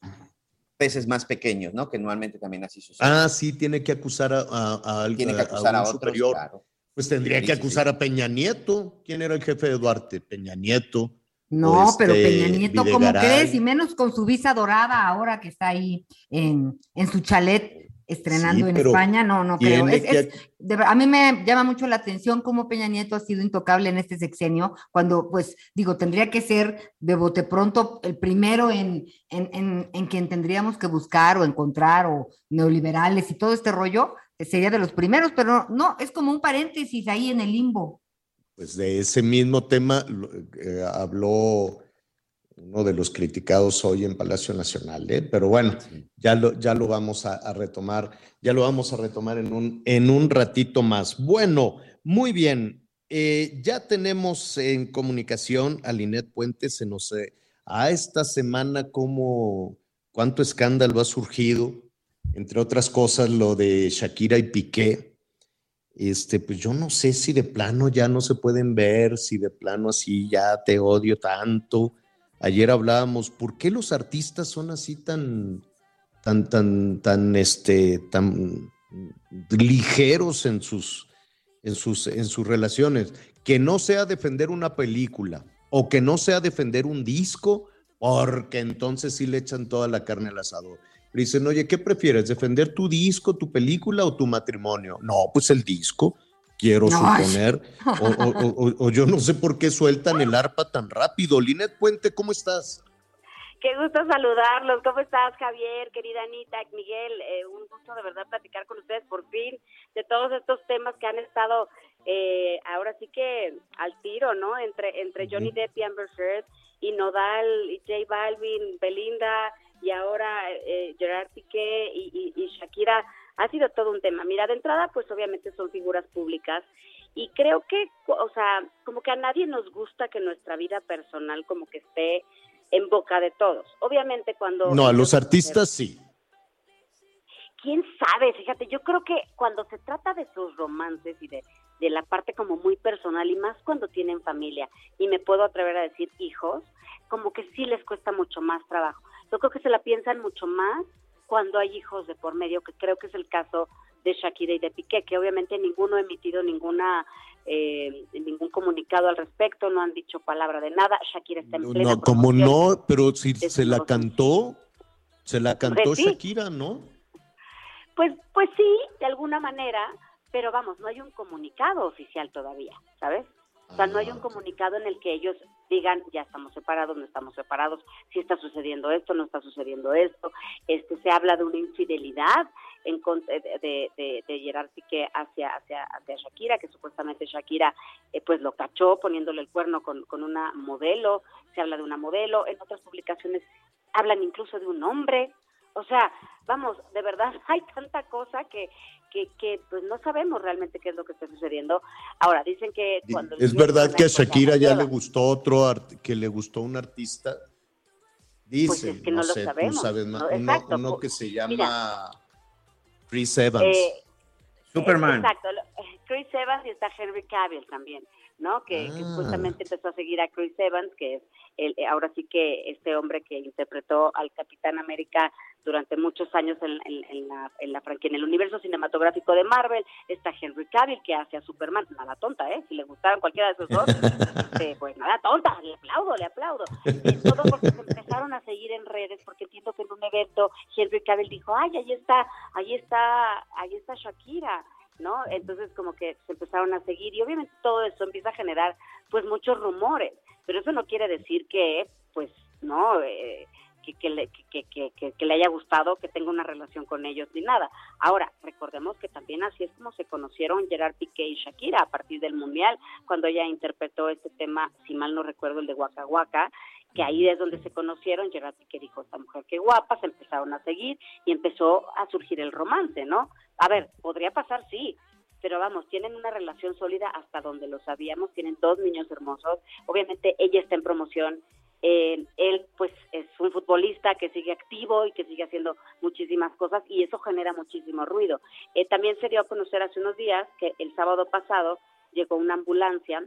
peces más pequeños, ¿no? Que normalmente también así sucede. Ah, sí, tiene que acusar a, a, a, tiene que acusar a, a, otros, superior. Claro. Pues tendría sí, que acusar sí, sí. a Peña Nieto. ¿Quién era el jefe de Duarte? Peña Nieto. No, este, pero Peña Nieto, ¿cómo crees? Y menos con su visa dorada ahora que está ahí en, en su chalet estrenando sí, en España, no, no creo. Es, que... es, de, a mí me llama mucho la atención cómo Peña Nieto ha sido intocable en este sexenio, cuando, pues, digo, tendría que ser de bote pronto el primero en, en, en, en quien tendríamos que buscar o encontrar, o neoliberales y todo este rollo, sería de los primeros, pero no, es como un paréntesis ahí en el limbo. Pues de ese mismo tema eh, habló uno de los criticados hoy en Palacio Nacional, ¿eh? pero bueno, ya lo, ya lo vamos a, a, retomar, ya lo vamos a retomar en un, en un ratito más. Bueno, muy bien, eh, ya tenemos en comunicación a Linet Puente, se nos eh, a esta semana como cuánto escándalo ha surgido, entre otras cosas lo de Shakira y Piqué. Este, pues yo no sé si de plano ya no se pueden ver, si de plano así ya te odio tanto, Ayer hablábamos, ¿por qué los artistas son así tan, tan, tan, tan, este, tan ligeros en sus, en sus, en sus relaciones? Que no sea defender una película o que no sea defender un disco, porque entonces sí le echan toda la carne al asador. dicen, oye, ¿qué prefieres? ¿Defender tu disco, tu película o tu matrimonio? No, pues el disco quiero no. suponer, o, o, o, o, yo no sé por qué sueltan el arpa tan rápido. Linet Puente, ¿cómo estás? Qué gusto saludarlos. ¿Cómo estás, Javier, querida Anita, Miguel? Eh, un gusto de verdad platicar con ustedes por fin de todos estos temas que han estado eh, ahora sí que al tiro, ¿no? Entre entre Johnny Depp y Amber Heard y Nodal y J Balvin, Belinda y ahora eh, Gerard Piqué y, y, y Shakira ha sido todo un tema. Mira, de entrada, pues obviamente son figuras públicas y creo que, o sea, como que a nadie nos gusta que nuestra vida personal como que esté en boca de todos. Obviamente cuando... No, a los artistas sí. quién sabe, fíjate, yo creo que cuando se trata de sus romances y de, de la parte como muy personal y más cuando tienen familia y me puedo atrever a decir hijos, como que sí les cuesta mucho más trabajo. Yo creo que se la piensan mucho más cuando hay hijos de por medio, que creo que es el caso de Shakira y de Piqué, que obviamente ninguno ha emitido ninguna eh, ningún comunicado al respecto, no han dicho palabra de nada. Shakira está en No, plena no, como no, pero si se la cantó, se la cantó Pues sí. Shakira, ¿no? Pues, pues sí, de alguna manera, pero vamos, no hay un comunicado oficial todavía, ¿sabes? O sea, no hay un comunicado en el que ellos digan, ya estamos separados, no estamos separados, si está sucediendo esto, no está sucediendo esto. Este, se habla de una infidelidad en de, de, de Gerard Piqué hacia, hacia, hacia Shakira, que supuestamente Shakira eh, pues lo cachó poniéndole el cuerno con, con una modelo, se habla de una modelo, en otras publicaciones hablan incluso de un hombre, o sea, vamos, de verdad [LAUGHS] hay tanta cosa que, que, que pues no sabemos realmente qué es lo que está sucediendo. Ahora, dicen que cuando... Es verdad que a Shakira ya le gustó otro, art- que le gustó un artista. Dicen, Pues es que no lo sé, tú sabemos, sabes más, ¿no? uno, Exacto, uno po- que se llama mira. Chris Evans. Eh, Superman. Exacto, eh, [LAUGHS] Chris Evans y está Henry Cavill también, ¿no? Que, que Ah. justamente empezó a seguir a Chris Evans, que es el, eh, ahora sí que este hombre que interpretó al Capitán América durante muchos años en, en- en la, en la franquicia, en el universo cinematográfico de Marvel, está Henry Cavill que hace a Superman, nada tonta, ¿eh? Si le gustaran cualquiera de esos dos, [LAUGHS] este, pues nada tonta, le aplaudo, le aplaudo. Y todo porque se empezaron a seguir en redes, porque entiendo que en un evento Henry Cavill dijo, ay, ahí está, ahí está, ahí está Shakira, ¿no? Entonces como que se empezaron a seguir y obviamente todo eso empieza a generar pues muchos rumores, pero eso no quiere decir que pues no eh, que, le, que le haya gustado, que tenga una relación con ellos ni nada. Ahora, recordemos que también así es como se conocieron Gerard Piqué y Shakira a partir del Mundial, cuando ella interpretó este tema, si mal no recuerdo, el de Waka Waka, que ahí es donde se conocieron, Gerard Piqué dijo, esta mujer qué guapa, se empezaron a seguir y empezó a surgir el romance, ¿no? A ver, podría pasar, sí, pero vamos, tienen una relación sólida hasta donde lo sabíamos, tienen dos niños hermosos, obviamente ella está en promoción, eh, él pues es un futbolista que sigue activo y que sigue haciendo muchísimas cosas y eso genera muchísimo ruido. Eh, también se dio a conocer hace unos días que el sábado pasado llegó una ambulancia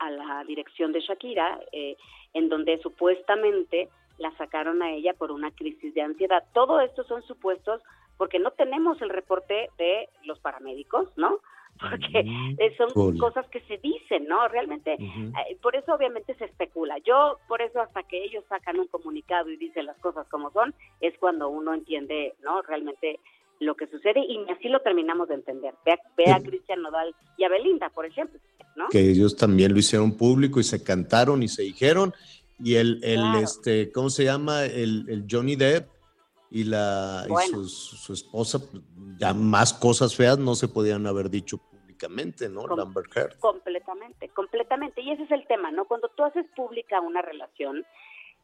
a la dirección de Shakira, eh, en donde supuestamente la sacaron a ella por una crisis de ansiedad. Todo esto son supuestos porque no tenemos el reporte de los paramédicos, ¿no? [LAUGHS] Porque eh, son cosas que se dicen, ¿no? Realmente, eh, por eso obviamente se especula. Yo, por eso hasta que ellos sacan un comunicado y dicen las cosas como son, es cuando uno entiende, ¿no? Realmente lo que sucede y así lo terminamos de entender. Ve a, ve a Cristian Nodal y a Belinda, por ejemplo, ¿no? que ellos también lo hicieron público y se cantaron y se dijeron. Y el, el Claro. este, ¿cómo se llama? El, el Johnny Depp y la y Bueno. su, su esposa, ya más cosas feas no se podían haber dicho públicamente, ¿no? Com- Amber Heard. Completamente, completamente. Y ese es el tema, ¿no? Cuando tú haces pública una relación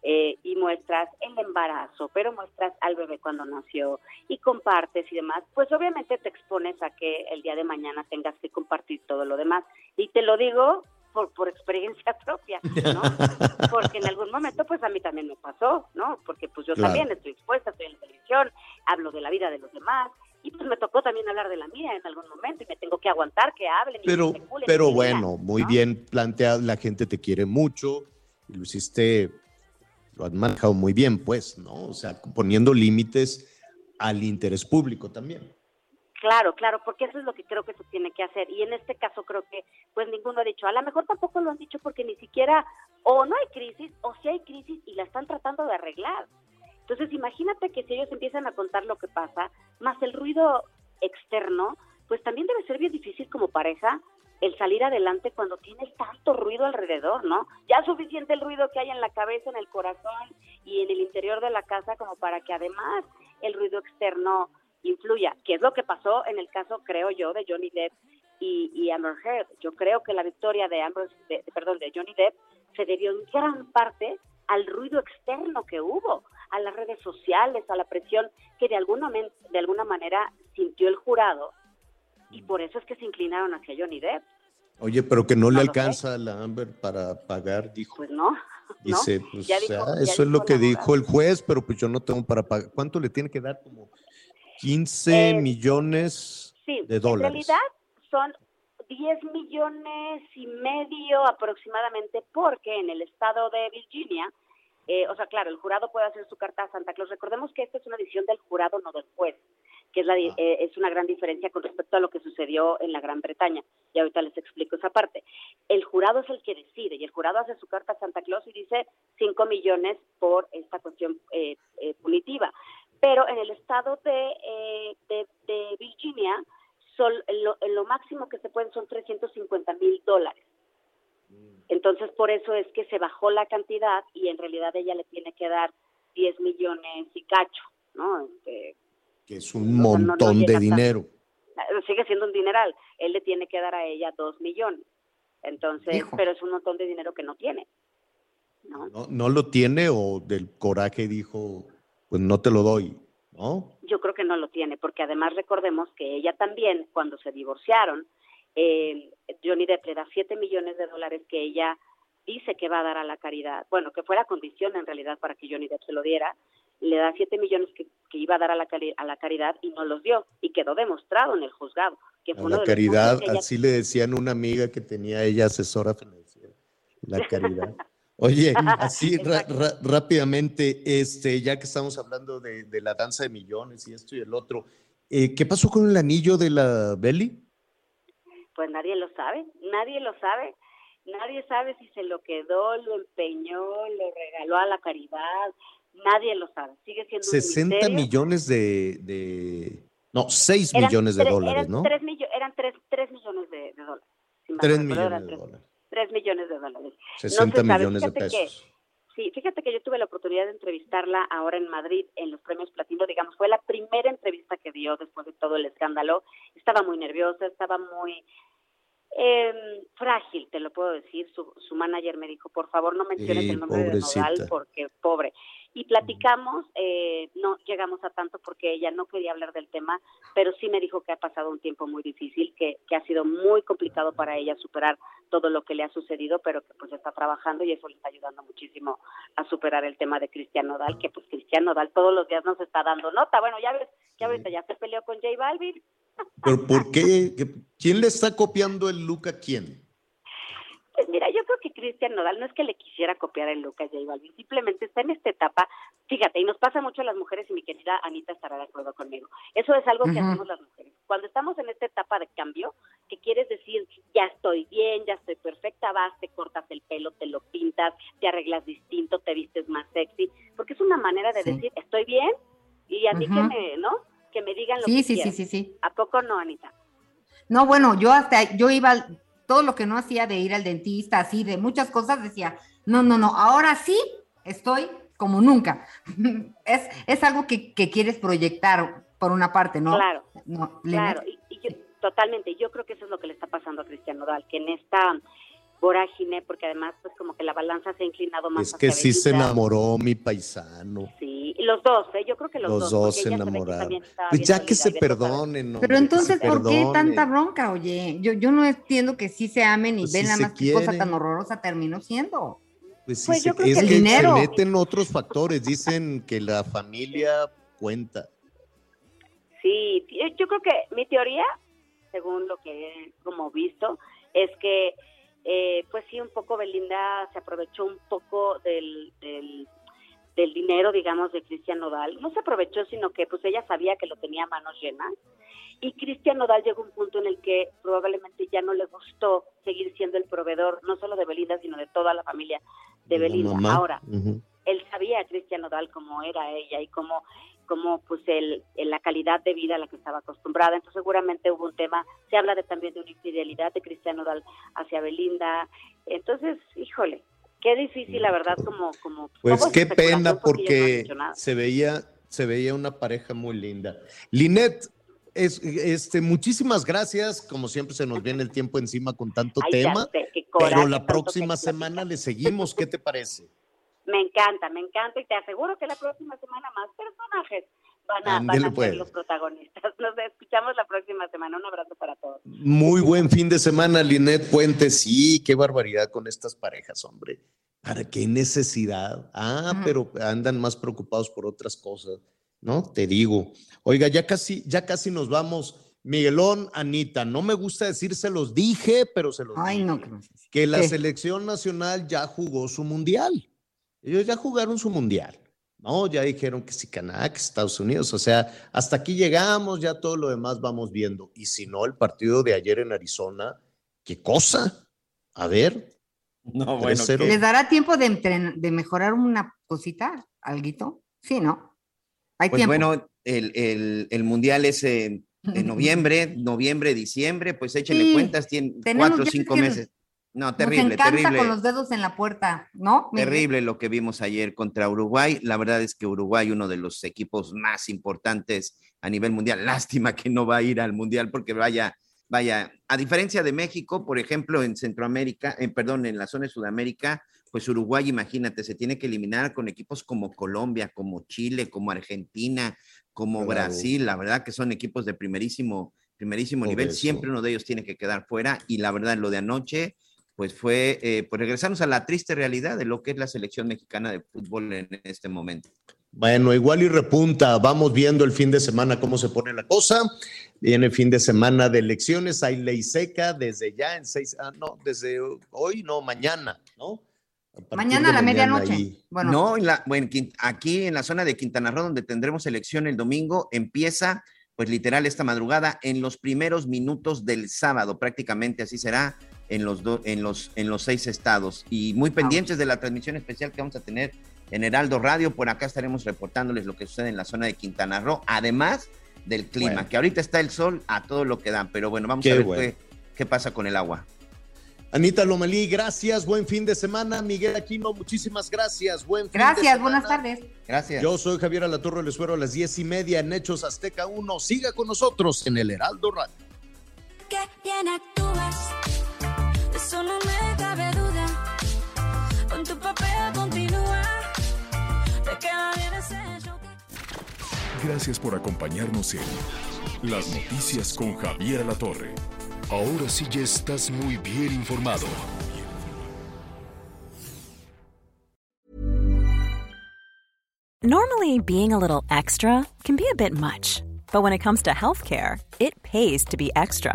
eh, y muestras el embarazo, pero muestras al bebé cuando nació y compartes y demás, pues obviamente te expones a que el día de mañana tengas que compartir todo lo demás. Y te lo digo por, por experiencia [LAUGHS] propia, ¿no? Porque en algún momento, pues a mí también me pasó, ¿no? Porque pues yo Claro. también estoy expuesta, estoy en la televisión, hablo de la vida de los demás. Y pues me tocó también hablar de la mía en algún momento y me tengo que aguantar que hablen Pero, y pero que bueno, muy bien planteado, la gente te quiere mucho, lo hiciste, lo has manejado muy bien, pues, ¿no? O sea, poniendo límites al interés público también. Claro, claro, porque eso es lo que creo que se tiene que hacer. Y en este caso creo que pues ninguno ha dicho, a lo mejor tampoco lo han dicho porque ni siquiera o no hay crisis o si hay crisis y la están tratando de arreglar. Entonces imagínate que si ellos empiezan a contar lo que pasa, más el ruido externo, pues también debe ser bien difícil como pareja el salir adelante cuando tienes tanto ruido alrededor, ¿no? Ya suficiente el ruido que hay en la cabeza, en el corazón y en el interior de la casa como para que además el ruido externo influya, que es lo que pasó en el caso, creo yo, de Johnny Depp y, y Amber Heard. Yo creo que la victoria de Amber, perdón, de Johnny Depp se debió en gran parte al ruido externo que hubo, a las redes sociales, a la presión que de alguna, de alguna manera sintió el jurado y por eso es que se inclinaron hacia Johnny Depp. Oye, pero que no le No sé. alcanza a la Amber para pagar, dijo. Pues no, [LAUGHS] ¿no? Dice, pues, Ya o dijo- sea, ya eso es lo que abogada. dijo el juez, pero pues yo no tengo para pagar. ¿Cuánto le tiene que dar? Como 15 millones Sí, de en dólares. realidad son 10 millones y medio aproximadamente, porque en el estado de Virginia, eh, o sea, claro, el jurado puede hacer su carta a Santa Claus. Recordemos que esta es una decisión del jurado, no del juez, que es, la, di- eh, es una gran diferencia con respecto a lo que sucedió en la Gran Bretaña. Y ahorita les explico esa parte. El jurado es el que decide y el jurado hace su carta a Santa Claus y dice 5 millones por esta cuestión eh, eh, punitiva. Pero en el estado de, eh, de, de Virginia, sol- lo, lo máximo que se pueden son 350 mil dólares. Entonces, por eso es que se bajó la cantidad y en realidad ella le tiene que dar 10 millones y cacho, ¿no? Este, Que es un o sea, no- no montón de dinero. eh, sigue siendo un dineral. Él le tiene que dar a ella 2 millones. Entonces, Hijo. pero es un montón de dinero que no tiene. ¿no? ¿No, no lo tiene o del coraje dijo, pues no te lo doy, ¿no? Yo creo que no lo tiene, porque además recordemos que ella también, cuando se divorciaron, eh, Johnny Depp le da 7 millones de dólares que ella dice que va a dar a la caridad. Bueno, que fuera condición en realidad para que Johnny Depp se lo diera. Le da 7 millones que, que iba a dar a la, cari- a la caridad y no los dio. Y quedó demostrado en el juzgado. Que fue A la caridad, ella- así le decían una amiga que tenía ella asesora financiera. La caridad. [LAUGHS] Oye, así ra- ra- rápidamente, este, ya que estamos hablando de, de la danza de millones y esto y el otro, eh, ¿qué pasó con el anillo de la Belly? Pues nadie lo sabe, nadie lo sabe. Nadie sabe si se lo quedó, lo empeñó, lo regaló a la caridad. Nadie lo sabe. Sigue siendo un 60 misterio. millones de, de- no, 6 Eran millones de tre- dólares, eran ¿no? Tres millo- eran tres, tres millones de, de dólares. si mal 3 no recuerdo, eran millones de tres- dólares. tres millones de dólares. No se 60 sabe. millones de Fíjate que- pesos. Sí, fíjate que yo tuve la oportunidad de entrevistarla ahora en Madrid en los premios Platino, digamos, fue la primera entrevista que dio después de todo el escándalo. Estaba muy nerviosa, estaba muy eh, frágil, te lo puedo decir. Su, su manager me dijo, por favor no menciones el nombre pobrecita. de Nodal porque pobre. Y platicamos, eh, no llegamos a tanto porque ella no quería hablar del tema, pero sí me dijo que ha pasado un tiempo muy difícil, que, que ha sido muy complicado para ella superar todo lo que le ha sucedido, pero que pues está trabajando y eso le está ayudando muchísimo a superar el tema de Cristian Nodal, que pues Cristian Nodal todos los días nos está dando nota. Bueno, ya ves que ahorita ya se peleó con J Balvin. ¿Pero por [LAUGHS] qué? ¿Qué- ¿Quién le está copiando el look a quién? Pues mira, yo creo que Cristian Nodal no es que le quisiera copiar el look a J Balvin, simplemente está en esta etapa, fíjate, y nos pasa mucho a las mujeres y mi querida Anita estará de acuerdo conmigo. Eso es algo que hacemos las mujeres. Cuando estamos en esta etapa de cambio, que quieres decir, ya estoy bien, ya estoy perfecta, vas, te cortas el pelo, te lo pintas, te arreglas distinto, te vistes más sexy, porque es una manera de Sí. decir, estoy bien, y a mí que Ujú. me, ¿no? Que me digan lo Sí, que sí, sí, quieran. sí, sí. ¿A poco no, Anita? No, bueno, yo hasta, yo iba, todo lo que no hacía de ir al dentista, así, de muchas cosas, decía, no, no, no, ahora sí estoy como nunca. [LAUGHS] es, es algo que, que quieres proyectar por una parte, ¿no? Claro, No, Claro, y, y yo, totalmente. Yo creo que eso es lo que le está pasando a Cristian Nodal, que en esta vorágine, porque además, pues como que la balanza se ha inclinado más Es que hacia sí se enamoró mi paisano. Sí, y los dos, ¿eh? yo creo que los, Los dos. dos porque se se enamoraron. Pues ya que se perdonen, Pero entonces, se ¿por qué tanta bronca? Oye, yo, yo no entiendo que sí se amen y Pues ven si nada se más qué cosa tan horrorosa terminó siendo. Pues sí, Pues se- yo creo es que el que dinero. se meten otros factores. Dicen que la familia cuenta. Sí, yo- yo creo que mi teoría, según lo que he como visto, es que eh, pues sí, un poco Belinda se aprovechó un poco del, del, del dinero, digamos, de Cristian Nodal. No se aprovechó, sino que pues ella sabía que lo tenía a manos llenas. Y Cristian Nodal llegó a un punto en el que probablemente ya no le gustó seguir siendo el proveedor, no solo de Belinda, sino de toda la familia de Belinda. Ahora, él sabía a Cristian Nodal cómo era ella y cómo, cómo pues el, el- la calidad de vida a la que estaba acostumbrada. Entonces seguramente hubo un tema, se habla de también de una infidelidad de Cristian Nodal hacia Belinda. Entonces, híjole, qué difícil la verdad como... como Pues todo es qué pena porque se veía, se veía una pareja muy linda. Linet, es, este, muchísimas gracias. Como siempre se nos viene el tiempo encima con tanto Ay, tema. sé, qué coraje, Pero la próxima semana le seguimos. ¿Qué te parece? Me encanta, me encanta y te aseguro que la próxima semana más personajes van a, van a pues. ser los protagonistas. Nos escuchamos la próxima semana. Un abrazo para todos. Muy buen fin de semana, Linet Puentes. Sí, qué barbaridad con estas parejas, hombre. ¿Para qué necesidad? Ah, pero andan más preocupados por otras cosas, ¿no? Te digo. Oiga, ya casi, ya casi nos vamos. Miguelón, Anita, no me gusta decir se los dije, pero se los Ay, dije. no. que no sé. Que la ¿Qué? selección nacional ya jugó su mundial. Ellos ya jugaron su mundial. No, ya dijeron que sí Canadá, que Estados Unidos. O sea, hasta aquí llegamos, ya todo lo demás vamos viendo. Y si no, el partido de ayer en Arizona, ¿qué cosa? A ver. No, bueno, 3-0. ¿Les dará tiempo de, de mejorar una cosita, alguito? Sí, ¿no? Hay Pues tiempo. bueno, el, el- el mundial es en, en [LAUGHS] noviembre, noviembre, diciembre, pues échenle Sí, cuentas, tienen cuatro o cinco que meses. No, Nos terrible, encanta terrible. con los dedos en la puerta, ¿no? Terrible lo que vimos ayer contra Uruguay. La verdad es que Uruguay, uno de los equipos más importantes a nivel mundial. [LAUGHS] Lástima que no va a ir al mundial porque vaya, vaya, a diferencia de México, por ejemplo, en Centroamérica, en, perdón, en la zona de Sudamérica, pues Uruguay, imagínate, se tiene que eliminar con equipos como Colombia, como Chile, como Argentina, como Claro. Brasil. La verdad que son equipos de primerísimo, primerísimo Por nivel. eso. Siempre uno de ellos tiene que quedar fuera. Y la verdad, lo de anoche, pues fue, eh, pues regresarnos a la triste realidad de lo que es la selección mexicana de fútbol en este momento. Bueno, igual y repunta. Vamos viendo el fin de semana cómo se pone la cosa. Viene el fin de semana de elecciones. Hay ley seca desde ya en seis, ah, no, desde hoy, no, mañana, ¿no? Mañana a la medianoche. Bueno, No, en la, bueno, Quin- aquí en la zona de Quintana Roo, donde tendremos elección el domingo, empieza, pues literal, esta madrugada, en los primeros minutos del sábado, prácticamente así será en los, do- en los, en los seis estados. Y muy pendientes de la transmisión especial que vamos a tener en Heraldo Radio, por acá estaremos reportándoles lo que sucede en la zona de Quintana Roo, además del clima, Bueno. que ahorita está el sol a todo lo que dan, pero bueno, vamos Qué a ver bueno. qué, qué pasa con el agua. Anita Lomelí, gracias. Buen fin de semana. Miguel Aquino, muchísimas gracias. Buen fin de gracias, semana. buenas tardes. Gracias. Yo soy Javier Alatorre, les suero a las diez y media en Hechos Azteca 1. Siga con nosotros en el Heraldo Radio. que bien actúas, de eso no me cabe duda. Con tu papel continúa, te queda bien ese show que- Gracias por acompañarnos en Las Noticias con Javier Alatorre. Ahora sí ya estás muy bien informado. Normally, being a little extra can be a bit much, but when it comes to healthcare, it pays to be extra.